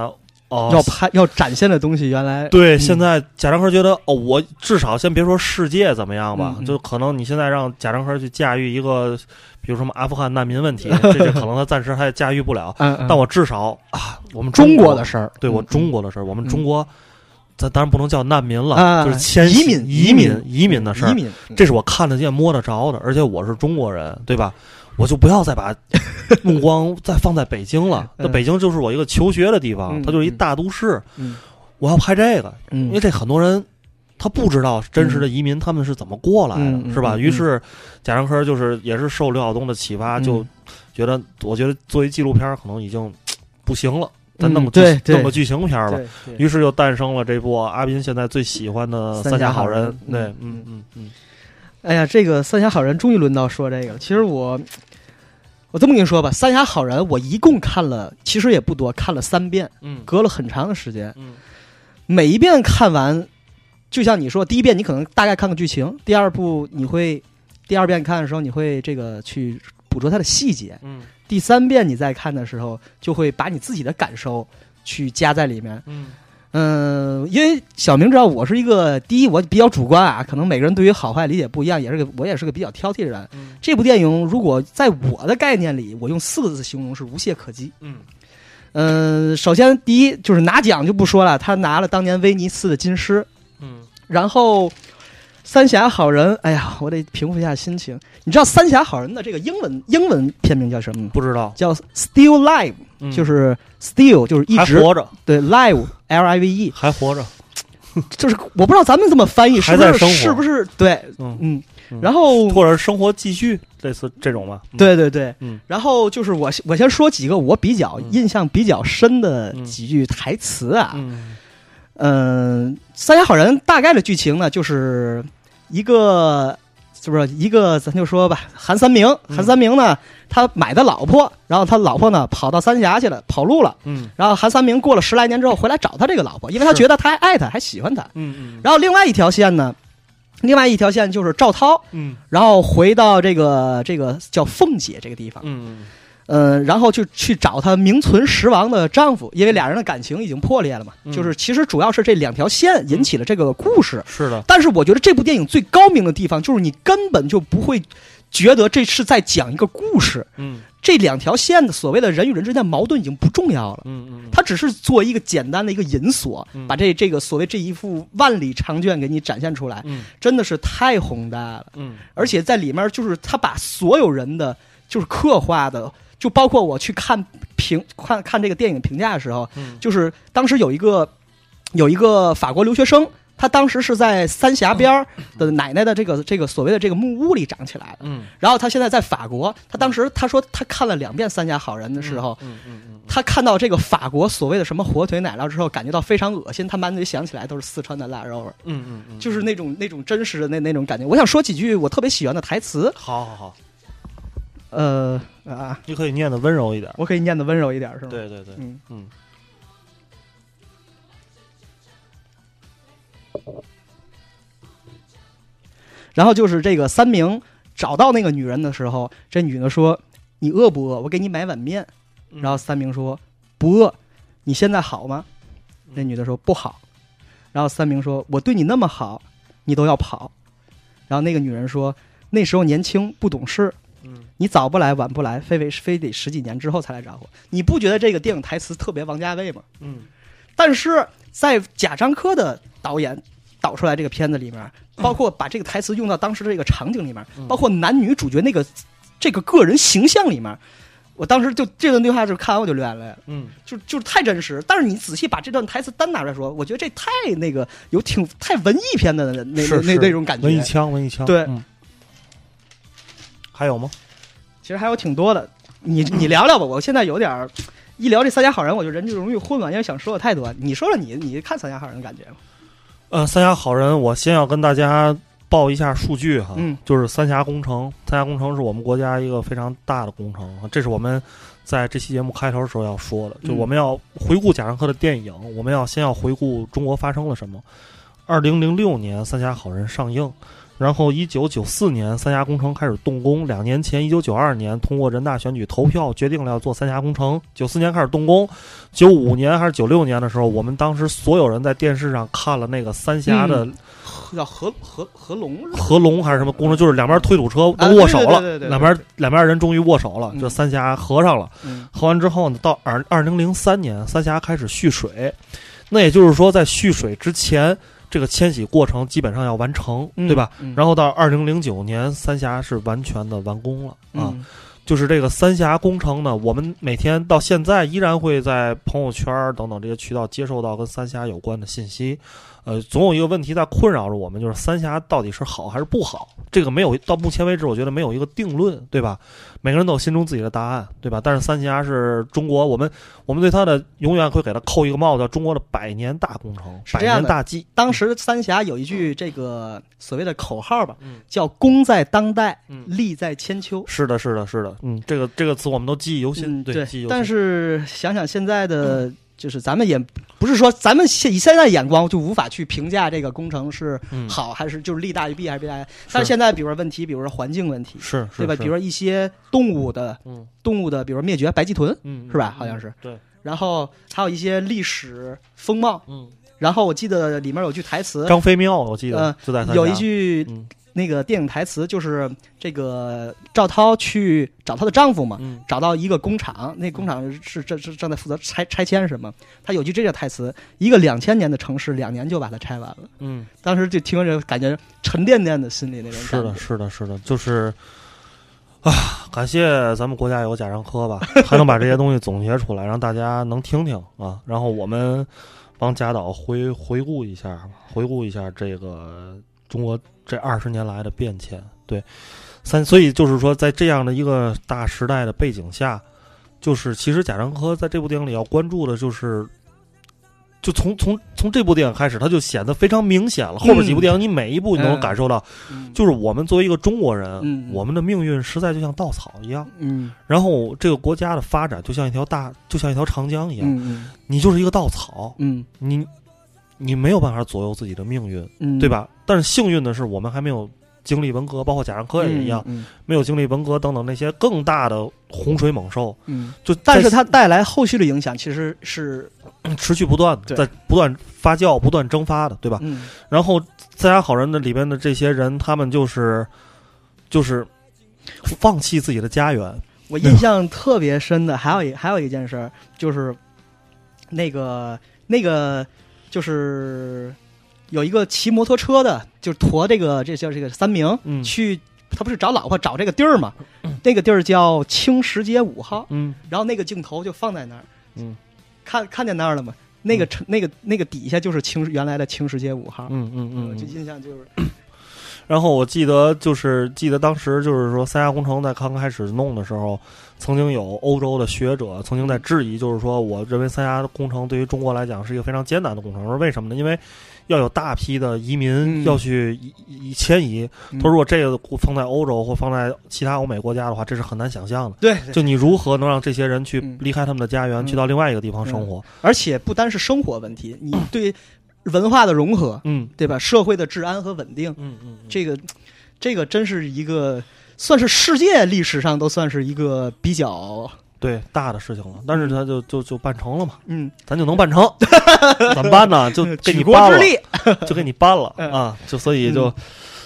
哦，要拍要展现的东西，原来对。现在贾樟柯觉得，哦，我至少先别说世界怎么样吧，就可能你现在让贾樟柯去驾驭一个，比如什么阿富汗难民问题，这可能他暂时他也驾驭不了。但我至少啊，我们中国的事儿，对我中国的事儿，我们中国，咱当然不能叫难民了，就是迁移民移民移民的事儿，移民，这是我看得见摸得着的，而且我是中国人，对吧？我就不要再把 目光再放在北京了。那北京就是我一个求学的地方，它就是一大都市。我要拍这个，因为这很多人他不知道真实的移民他们是怎么过来的，是吧？于是贾樟柯就是也是受刘晓东的启发，就觉得我觉得作为纪录片可能已经不行了，再弄个弄个剧情片吧。于是就诞生了这部阿斌现在最喜欢的《三峡好人》。对，嗯嗯嗯。哎呀，这个《三峡好人》终于轮到说这个了。其实我。我这么跟你说吧，《三峡好人》我一共看了，其实也不多，看了三遍，嗯，隔了很长的时间，嗯，每一遍看完，就像你说，第一遍你可能大概看个剧情，第二部你会，第二遍看的时候你会这个去捕捉它的细节，嗯，第三遍你再看的时候，就会把你自己的感受去加在里面，嗯。嗯，因为小明知道我是一个第一，我比较主观啊，可能每个人对于好坏理解不一样，也是个我也是个比较挑剔的人。这部电影如果在我的概念里，我用四个字形容是无懈可击。嗯，嗯，首先第一就是拿奖就不说了，他拿了当年威尼斯的金狮。嗯，然后《三峡好人》，哎呀，我得平复一下心情。你知道《三峡好人》的这个英文英文片名叫什么吗？不知道，叫 Still Live。就是 still 就是一直活着，对 live l i v e 还活着，就是我不知道咱们这么翻译是不是是不是对嗯嗯，然后或者生活继续类似这种吧，对对对，嗯，然后就是我我先说几个我比较印象比较深的几句台词啊，嗯，三峡好人大概的剧情呢，就是一个。是不是一个？咱就说吧，韩三明，韩三明呢，他买的老婆，然后他老婆呢跑到三峡去了，跑路了。嗯。然后韩三明过了十来年之后回来找他这个老婆，因为他觉得他还爱他，还喜欢他。嗯嗯。然后另外一条线呢，另外一条线就是赵涛。嗯。然后回到这个这个叫凤姐这个地方。嗯。嗯，然后就去找她名存实亡的丈夫，因为俩人的感情已经破裂了嘛。就是其实主要是这两条线引起了这个故事。是的。但是我觉得这部电影最高明的地方，就是你根本就不会觉得这是在讲一个故事。嗯。这两条线的所谓的人与人之间矛盾已经不重要了。嗯嗯。它只是做一个简单的一个引锁，把这这个所谓这一幅万里长卷给你展现出来。嗯。真的是太宏大了。嗯。而且在里面，就是他把所有人的就是刻画的。就包括我去看评看看这个电影评价的时候，就是当时有一个有一个法国留学生，他当时是在三峡边的奶奶的这个这个所谓的这个木屋里长起来的，嗯，然后他现在在法国，他当时他说他看了两遍《三峡好人》的时候，嗯嗯嗯，他看到这个法国所谓的什么火腿奶酪之后，感觉到非常恶心，他满嘴想起来都是四川的腊肉味嗯嗯嗯，就是那种那种真实的那那种感觉。我想说几句我特别喜欢的台词，好好好。呃啊，你可以念的温柔一点，我可以念的温柔一点，是吗？对对对，嗯嗯。然后就是这个三明找到那个女人的时候，这女的说：“你饿不饿？我给你买碗面。”然后三明说：“不饿。”你现在好吗？那女的说：“不好。”然后三明说：“我对你那么好，你都要跑。”然后那个女人说：“那时候年轻不懂事。”嗯，你早不来晚不来，非为非得十几年之后才来找我。你不觉得这个电影台词特别王家卫吗？嗯，但是在贾樟柯的导演导出来这个片子里面，包括把这个台词用到当时的这个场景里面，包括男女主角那个这个个人形象里面，我当时就这段对话就看完我就流眼泪了。嗯，就就是太真实。但是你仔细把这段台词单拿出来说，我觉得这太那个有挺太文艺片的那那那那种感觉，文艺腔，文艺腔，对。还有吗？其实还有挺多的，你你聊聊吧。我现在有点儿一聊这三峡好人，我就人就容易混乱，因为想说的太多。你说说你你看三峡好人的感觉呃，三峡好人，我先要跟大家报一下数据哈，嗯，就是三峡工程，三峡工程是我们国家一个非常大的工程，这是我们在这期节目开头的时候要说的，就我们要回顾贾樟柯的电影，我们要先要回顾中国发生了什么。二零零六年，《三峡好人》上映。然后，一九九四年三峡工程开始动工。两年前，一九九二年通过人大选举投票，决定了要做三峡工程。九四年开始动工，九五年还是九六年的时候，我们当时所有人在电视上看了那个三峡的叫合合合龙合龙还是什么工程，就是两边推土车都握手了，两边两边人终于握手了，就三峡合上了。合完之后呢，到二二零零三年，三峡开始蓄水。那也就是说，在蓄水之前。这个迁徙过程基本上要完成，对吧？然后到二零零九年，三峡是完全的完工了啊。就是这个三峡工程呢，我们每天到现在依然会在朋友圈等等这些渠道接受到跟三峡有关的信息。呃，总有一个问题在困扰着我们，就是三峡到底是好还是不好？这个没有到目前为止，我觉得没有一个定论，对吧？每个人都有心中自己的答案，对吧？但是三峡是中国，我们我们对它的永远会给它扣一个帽子，叫中国的百年大工程，百年大计。当时三峡有一句这个所谓的口号吧，叫“功在当代，利在千秋”。是的，是的，是的，嗯，这个这个词我们都记忆犹新，对。但是想想现在的。就是咱们也不是说咱们现以现在眼光就无法去评价这个工程是好还是就是利大于弊还是弊大于，但是现在比如说问题，比如说环境问题，是对吧？比如说一些动物的，动物的，比如说灭绝白鳍豚，是吧？好像是对。然后还有一些历史风貌，嗯。然后我记得里面有句台词，张飞庙，我记得就在有一句。那个电影台词就是这个赵涛去找她的丈夫嘛，找到一个工厂，那工厂是正是正在负责拆拆迁什么。他有句这个台词：一个两千年的城市，两年就把它拆完了。嗯，当时就听着感觉沉甸甸的心里那种感觉。是的，是的，是的，就是啊，感谢咱们国家有贾樟柯吧，还能把这些东西总结出来，让大家能听听啊。然后我们帮贾导回回顾一下，回顾一下这个中国。这二十年来的变迁，对，三，所以就是说，在这样的一个大时代的背景下，就是其实贾樟柯在这部电影里要关注的，就是，就从从从这部电影开始，他就显得非常明显了。后面几部电影，你每一部你都能感受到，就是我们作为一个中国人，我们的命运实在就像稻草一样。嗯，然后这个国家的发展就像一条大，就像一条长江一样，你就是一个稻草。嗯，你。你没有办法左右自己的命运，对吧？但是幸运的是，我们还没有经历文革，包括贾樟柯也一样，没有经历文革等等那些更大的洪水猛兽。嗯，就但是它带来后续的影响其实是持续不断的，在不断发酵、不断蒸发的，对吧？嗯。然后《三峡好人》的里边的这些人，他们就是就是放弃自己的家园。我印象特别深的还有一还有一件事，就是那个那个。就是有一个骑摩托车的，就驮这个这叫这个三明去，他不是找老婆找这个地儿嘛？那个地儿叫青石街五号。嗯，然后那个镜头就放在那儿。嗯，看看见那儿了吗？那个城那个那个底下就是青原来的青石街五号。嗯嗯嗯，就印象就是。然后我记得就是记得当时就是说三峡工程在刚开始弄的时候。曾经有欧洲的学者曾经在质疑，就是说，我认为三峡工程对于中国来讲是一个非常艰难的工程。说为什么呢？因为要有大批的移民要去迁移。他说，如果这个放在欧洲或放在其他欧美国家的话，这是很难想象的。对，就你如何能让这些人去离开他们的家园，去到另外一个地方生活？而且不单是生活问题，你对文化的融合，嗯，对吧？社会的治安和稳定，嗯嗯，这个这个真是一个。算是世界历史上都算是一个比较对大的事情了，但是他就就就办成了嘛，嗯，咱就能办成，怎么办呢？就给你办了，就给你办了 啊！就所以就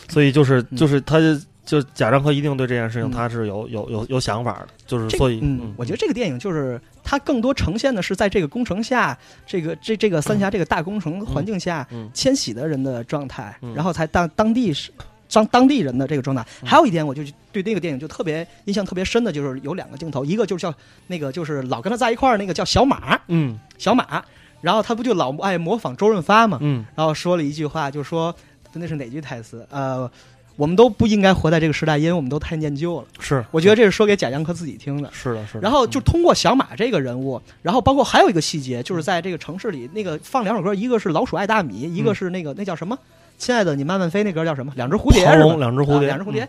所以就是就是他就贾樟柯一定对这件事情他是有有有有想法的，就是所以嗯，我觉得这个电影就是它更多呈现的是在这个工程下，这个这这个三峡这个大工程环境下迁徙的人的状态，然后才当当地是。当当地人的这个状态，还有一点，我就对那个电影就特别印象特别深的，就是有两个镜头，一个就是叫那个就是老跟他在一块儿那个叫小马，嗯，小马，然后他不就老爱模仿周润发嘛，嗯，然后说了一句话，就说那是哪句台词？呃，我们都不应该活在这个时代，因为我们都太念旧了。是，我觉得这是说给贾樟柯自己听的。是的，是。然后就通过小马这个人物，然后包括还有一个细节，就是在这个城市里，那个放两首歌，一个是《老鼠爱大米》，一个是那个那叫什么？亲爱的，你慢慢飞，那歌叫什么？两只蝴蝶是吧？两只蝴蝶，两只蝴蝶。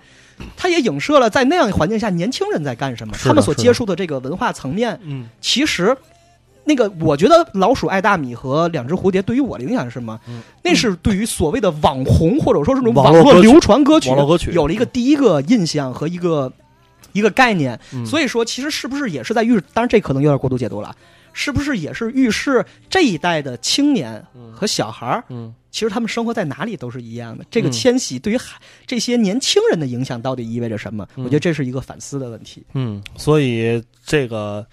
它也影射了在那样环境下，年轻人在干什么，他们所接触的这个文化层面。嗯，其实。那个，我觉得老鼠爱大米和两只蝴蝶对于我的影响是什么？那是对于所谓的网红或者说是这种网络流传歌曲，有了一个第一个印象和一个一个概念。所以说，其实是不是也是在预？当然，这可能有点过度解读了。是不是也是预示这一代的青年和小孩儿？嗯，其实他们生活在哪里都是一样的。这个迁徙对于海这些年轻人的影响到底意味着什么？我觉得这是一个反思的问题。嗯，所以这个。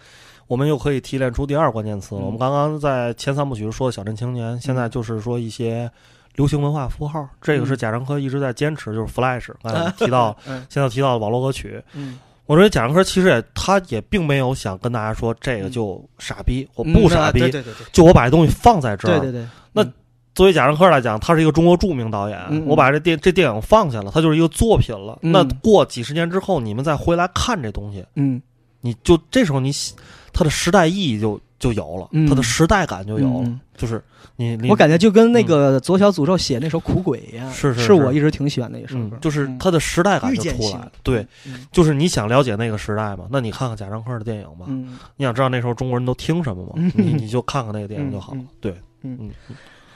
我们又可以提炼出第二关键词了。我们刚刚在前三部曲说的小镇青年，现在就是说一些流行文化符号。这个是贾樟柯一直在坚持，就是 Flash。刚才提到，现在提到网络歌曲。嗯我认为贾樟柯其实也，他也并没有想跟大家说这个就傻逼，我不傻逼，对对对，就我把这东西放在这儿。对对对。那作为贾樟柯来讲，他是一个中国著名导演，我把这电这电影放下了，他就是一个作品了。那过几十年之后，你们再回来看这东西，嗯，你就这时候你。它的时代意义就就有了，它的时代感就有了，就是你，我感觉就跟那个左小诅咒写那首《苦鬼》一样，是是，是我一直挺喜欢那首歌，就是它的时代感就出来了。对，就是你想了解那个时代嘛，那你看看贾樟柯的电影嘛，你想知道那时候中国人都听什么嘛，你你就看看那个电影就好了。对，嗯嗯。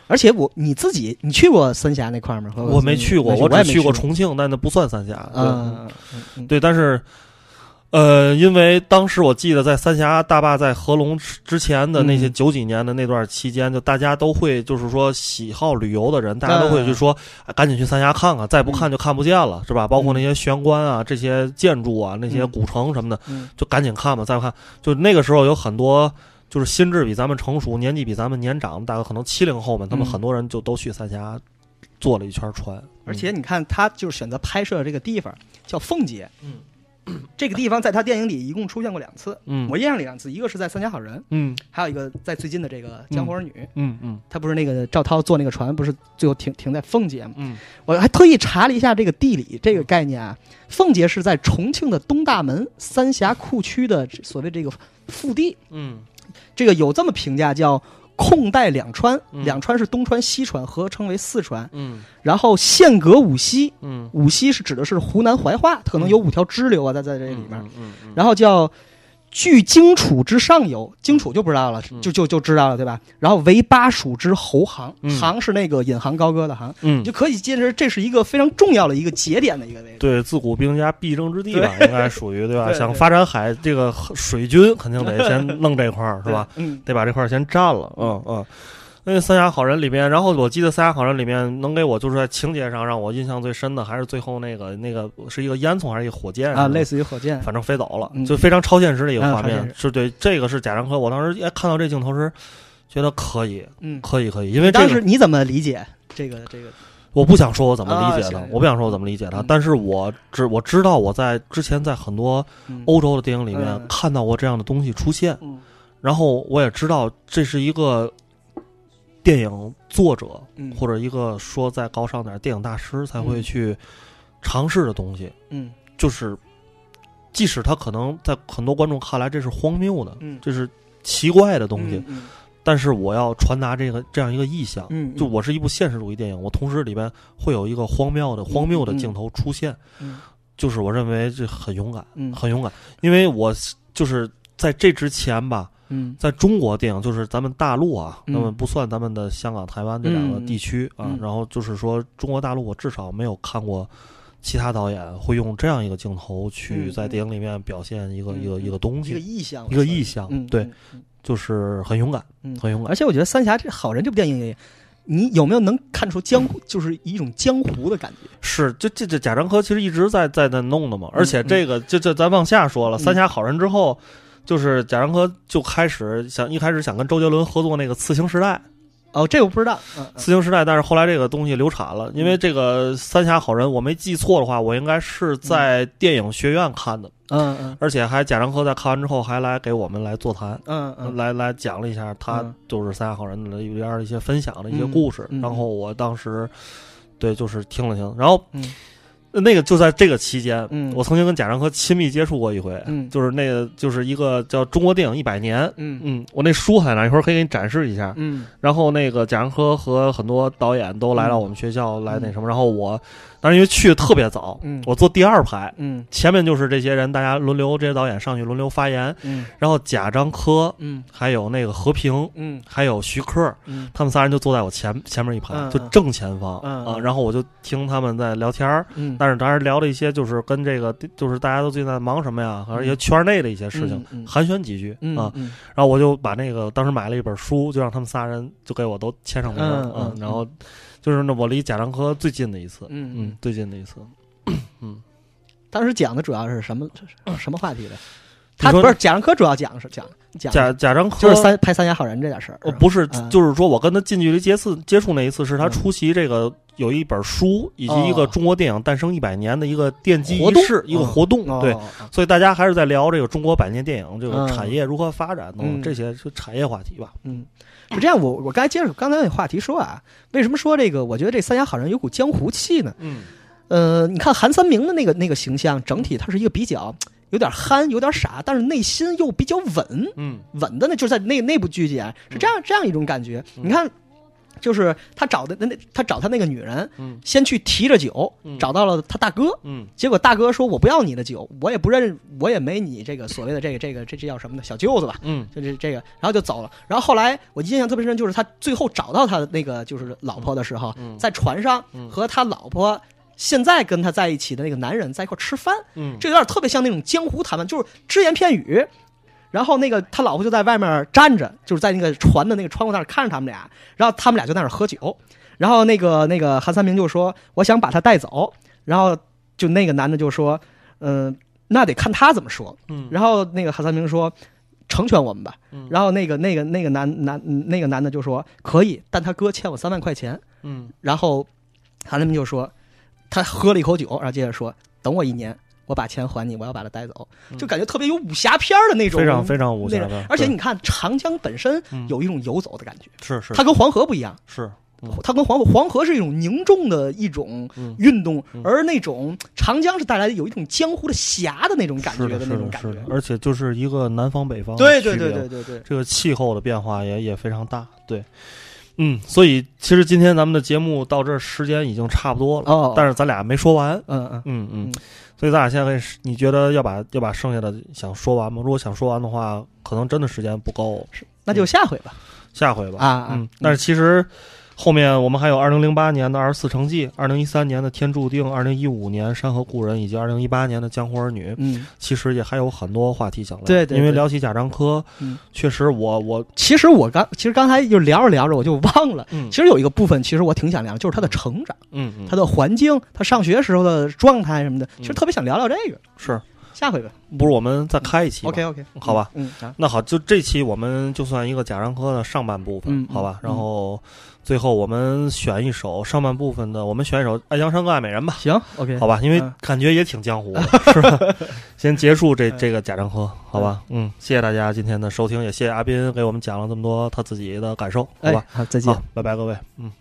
而且我你自己，你去过三峡那块吗？我没去过，我只去过重庆，但那不算三峡。嗯，对，但是。呃，因为当时我记得在三峡大坝在合龙之前的那些九几年的那段期间，就大家都会就是说喜好旅游的人，大家都会去说赶紧去三峡看看，再不看就看不见了，是吧？包括那些玄关啊、这些建筑啊、那些古城什么的，就赶紧看吧，再不看。就那个时候有很多就是心智比咱们成熟、年纪比咱们年长，大概可能七零后们，他们很多人就都去三峡坐了一圈船。而且你看，他就是选择拍摄这个地方叫凤姐，嗯。这个地方在他电影里一共出现过两次，嗯，我印象里两次，一个是在《三峡好人》，嗯，还有一个在最近的这个《江湖儿女》，嗯。嗯，他不是那个赵涛坐那个船，不是最后停停在奉节吗？嗯，我还特意查了一下这个地理这个概念啊，奉节是在重庆的东大门三峡库区的所谓这个腹地，嗯，这个有这么评价叫。空带两川，两川是东川西川，合称为四川。嗯，然后县隔五溪，嗯，五溪是指的是湖南怀化，可能有五条支流啊，在在这里面。嗯嗯，然后叫。据荆楚之上游，荆楚就不知道了，就就就知道了，对吧？然后为巴蜀之侯行，行是那个引吭高歌的行，嗯，就可以见识这是一个非常重要的一个节点的一个位置。对，自古兵家必争之地吧，应该属于对吧？想发展海这个水军，肯定得先弄这块儿，是吧？嗯，得把这块儿先占了，嗯嗯。那《三峡好人》里面，然后我记得《三峡好人》里面能给我就是在情节上让我印象最深的，还是最后那个那个是一个烟囱还是一个火箭啊？类似于火箭，反正飞走了，就非常超现实的一个画面。是对这个是贾樟柯，我当时哎看到这镜头时，觉得可以，嗯，可以可以，因为当时你怎么理解这个这个？我不想说我怎么理解的，我不想说我怎么理解的，但是我知我知道我在之前在很多欧洲的电影里面看到过这样的东西出现，然后我也知道这是一个。电影作者，或者一个说再高尚点电影大师才会去尝试的东西，嗯，就是即使他可能在很多观众看来这是荒谬的，嗯，这是奇怪的东西，但是我要传达这个这样一个意向，嗯，就我是一部现实主义电影，我同时里边会有一个荒谬的荒谬的镜头出现，嗯，就是我认为这很勇敢，很勇敢，因为我就是在这之前吧。嗯，在中国电影就是咱们大陆啊，那么不算咱们的香港、台湾这两个地区啊。然后就是说，中国大陆我至少没有看过其他导演会用这样一个镜头去在电影里面表现一个一个一个东西，一个意象，一个意象。对，就是很勇敢，很勇敢。而且我觉得《三峡》这好人这部电影，你有没有能看出江湖，就是一种江湖的感觉？是，这这这贾樟柯其实一直在在在弄的嘛。而且这个，这这咱往下说了，《三峡好人》之后。就是贾樟柯就开始想一开始想跟周杰伦合作那个《刺青时代》，哦，这我不知道，《刺青时代》，但是后来这个东西流产了，因为这个《三峡好人》，我没记错的话，我应该是在电影学院看的，嗯嗯，而且还贾樟柯在看完之后还来给我们来座谈，嗯嗯，来来讲了一下他就是《三峡好人》的里边的一些分享的一些故事，然后我当时对就是听了听，然后。那个就在这个期间，嗯，我曾经跟贾樟柯亲密接触过一回，嗯，就是那个就是一个叫《中国电影一百年》，嗯嗯，我那书还在那，一会儿可以给你展示一下，嗯，然后那个贾樟柯和很多导演都来到我们学校来那什么，然后我。但是因为去的特别早，嗯，我坐第二排，嗯，前面就是这些人，大家轮流，这些导演上去轮流发言，嗯，然后贾樟柯，嗯，还有那个和平，嗯，还有徐克，嗯，他们仨人就坐在我前前面一排，嗯就正前方，嗯啊，然后我就听他们在聊天儿，嗯，但是当时聊了一些就是跟这个就是大家都最近在忙什么呀，和一些圈内的一些事情，寒暄几句啊，然后我就把那个当时买了一本书，就让他们仨人就给我都签上名啊，然后。就是那我离贾樟柯最近的一次，嗯嗯，最近的一次，嗯，当时讲的主要是什么什么话题的？他不是贾樟柯主要讲是讲讲贾贾樟柯就是三拍《三峡好人》这点事儿，哦，不是，就是说我跟他近距离接次接触那一次是他出席这个有一本书以及一个中国电影诞生一百年的一个奠基仪式一个活动，对，所以大家还是在聊这个中国百年电影这个产业如何发展等这些是产业话题吧，嗯。是这样，我我刚才接着刚才那话题说啊，为什么说这个？我觉得这三峡好像有股江湖气呢？嗯，呃，你看韩三明的那个那个形象，整体他是一个比较有点憨、有点傻，但是内心又比较稳，嗯，稳的呢，就是在那那部剧里啊是这样这样一种感觉。你看。就是他找的那那他找他那个女人，嗯，先去提着酒，找到了他大哥，嗯，结果大哥说：“我不要你的酒，我也不认，我也没你这个所谓的这个这个这这叫什么呢？小舅子吧，嗯，就这这个，然后就走了。然后后来我印象特别深，就是他最后找到他的那个就是老婆的时候，在船上和他老婆现在跟他在一起的那个男人在一块吃饭，嗯，这有点特别像那种江湖谈判，就是只言片语。”然后那个他老婆就在外面站着，就是在那个船的那个窗户那儿看着他们俩，然后他们俩就在那儿喝酒，然后那个那个韩三明就说：“我想把他带走。”然后就那个男的就说：“嗯，那得看他怎么说。”嗯，然后那个韩三明说：“成全我们吧。”嗯，然后那个那个那个男男那个男的就说：“可以，但他哥欠我三万块钱。”嗯，然后韩三明就说：“他喝了一口酒，然后接着说：‘等我一年。’”我把钱还你，我要把它带走，就感觉特别有武侠片的那种，非常非常武侠的。而且你看长江本身有一种游走的感觉，是是，它跟黄河不一样，是它跟黄河黄河是一种凝重的一种运动，而那种长江是带来的有一种江湖的侠的那种感觉的那种感觉，而且就是一个南方北方，对对对对对对，这个气候的变化也也非常大，对。嗯，所以其实今天咱们的节目到这时间已经差不多了，哦，但是咱俩没说完，嗯嗯嗯嗯。所以咱俩现在，你觉得要把要把剩下的想说完吗？如果想说完的话，可能真的时间不够，那就下回吧，下回吧。啊，嗯。但是其实后面我们还有二零零八年的《二十四城记》，二零一三年的《天注定》，二零一五年《山河故人》，以及二零一八年的《江湖儿女》。嗯，其实也还有很多话题想聊。对对。因为聊起贾樟柯，嗯，确实我我其实我刚其实刚才就聊着聊着我就忘了，嗯，其实有一个部分其实我挺想聊，就是他的成长，嗯嗯，他的环境，他上学时候的状态什么的，其实特别想聊聊这个。是。下回吧，不如我们再开一期？OK OK，好吧。嗯，那好，就这期我们就算一个贾樟柯的上半部分，好吧。然后最后我们选一首上半部分的，我们选一首《爱江山更爱美人》吧。行，OK，好吧，因为感觉也挺江湖的，是吧？先结束这这个贾樟柯，好吧？嗯，谢谢大家今天的收听，也谢谢阿斌给我们讲了这么多他自己的感受，好吧？好，再见，拜拜，各位，嗯。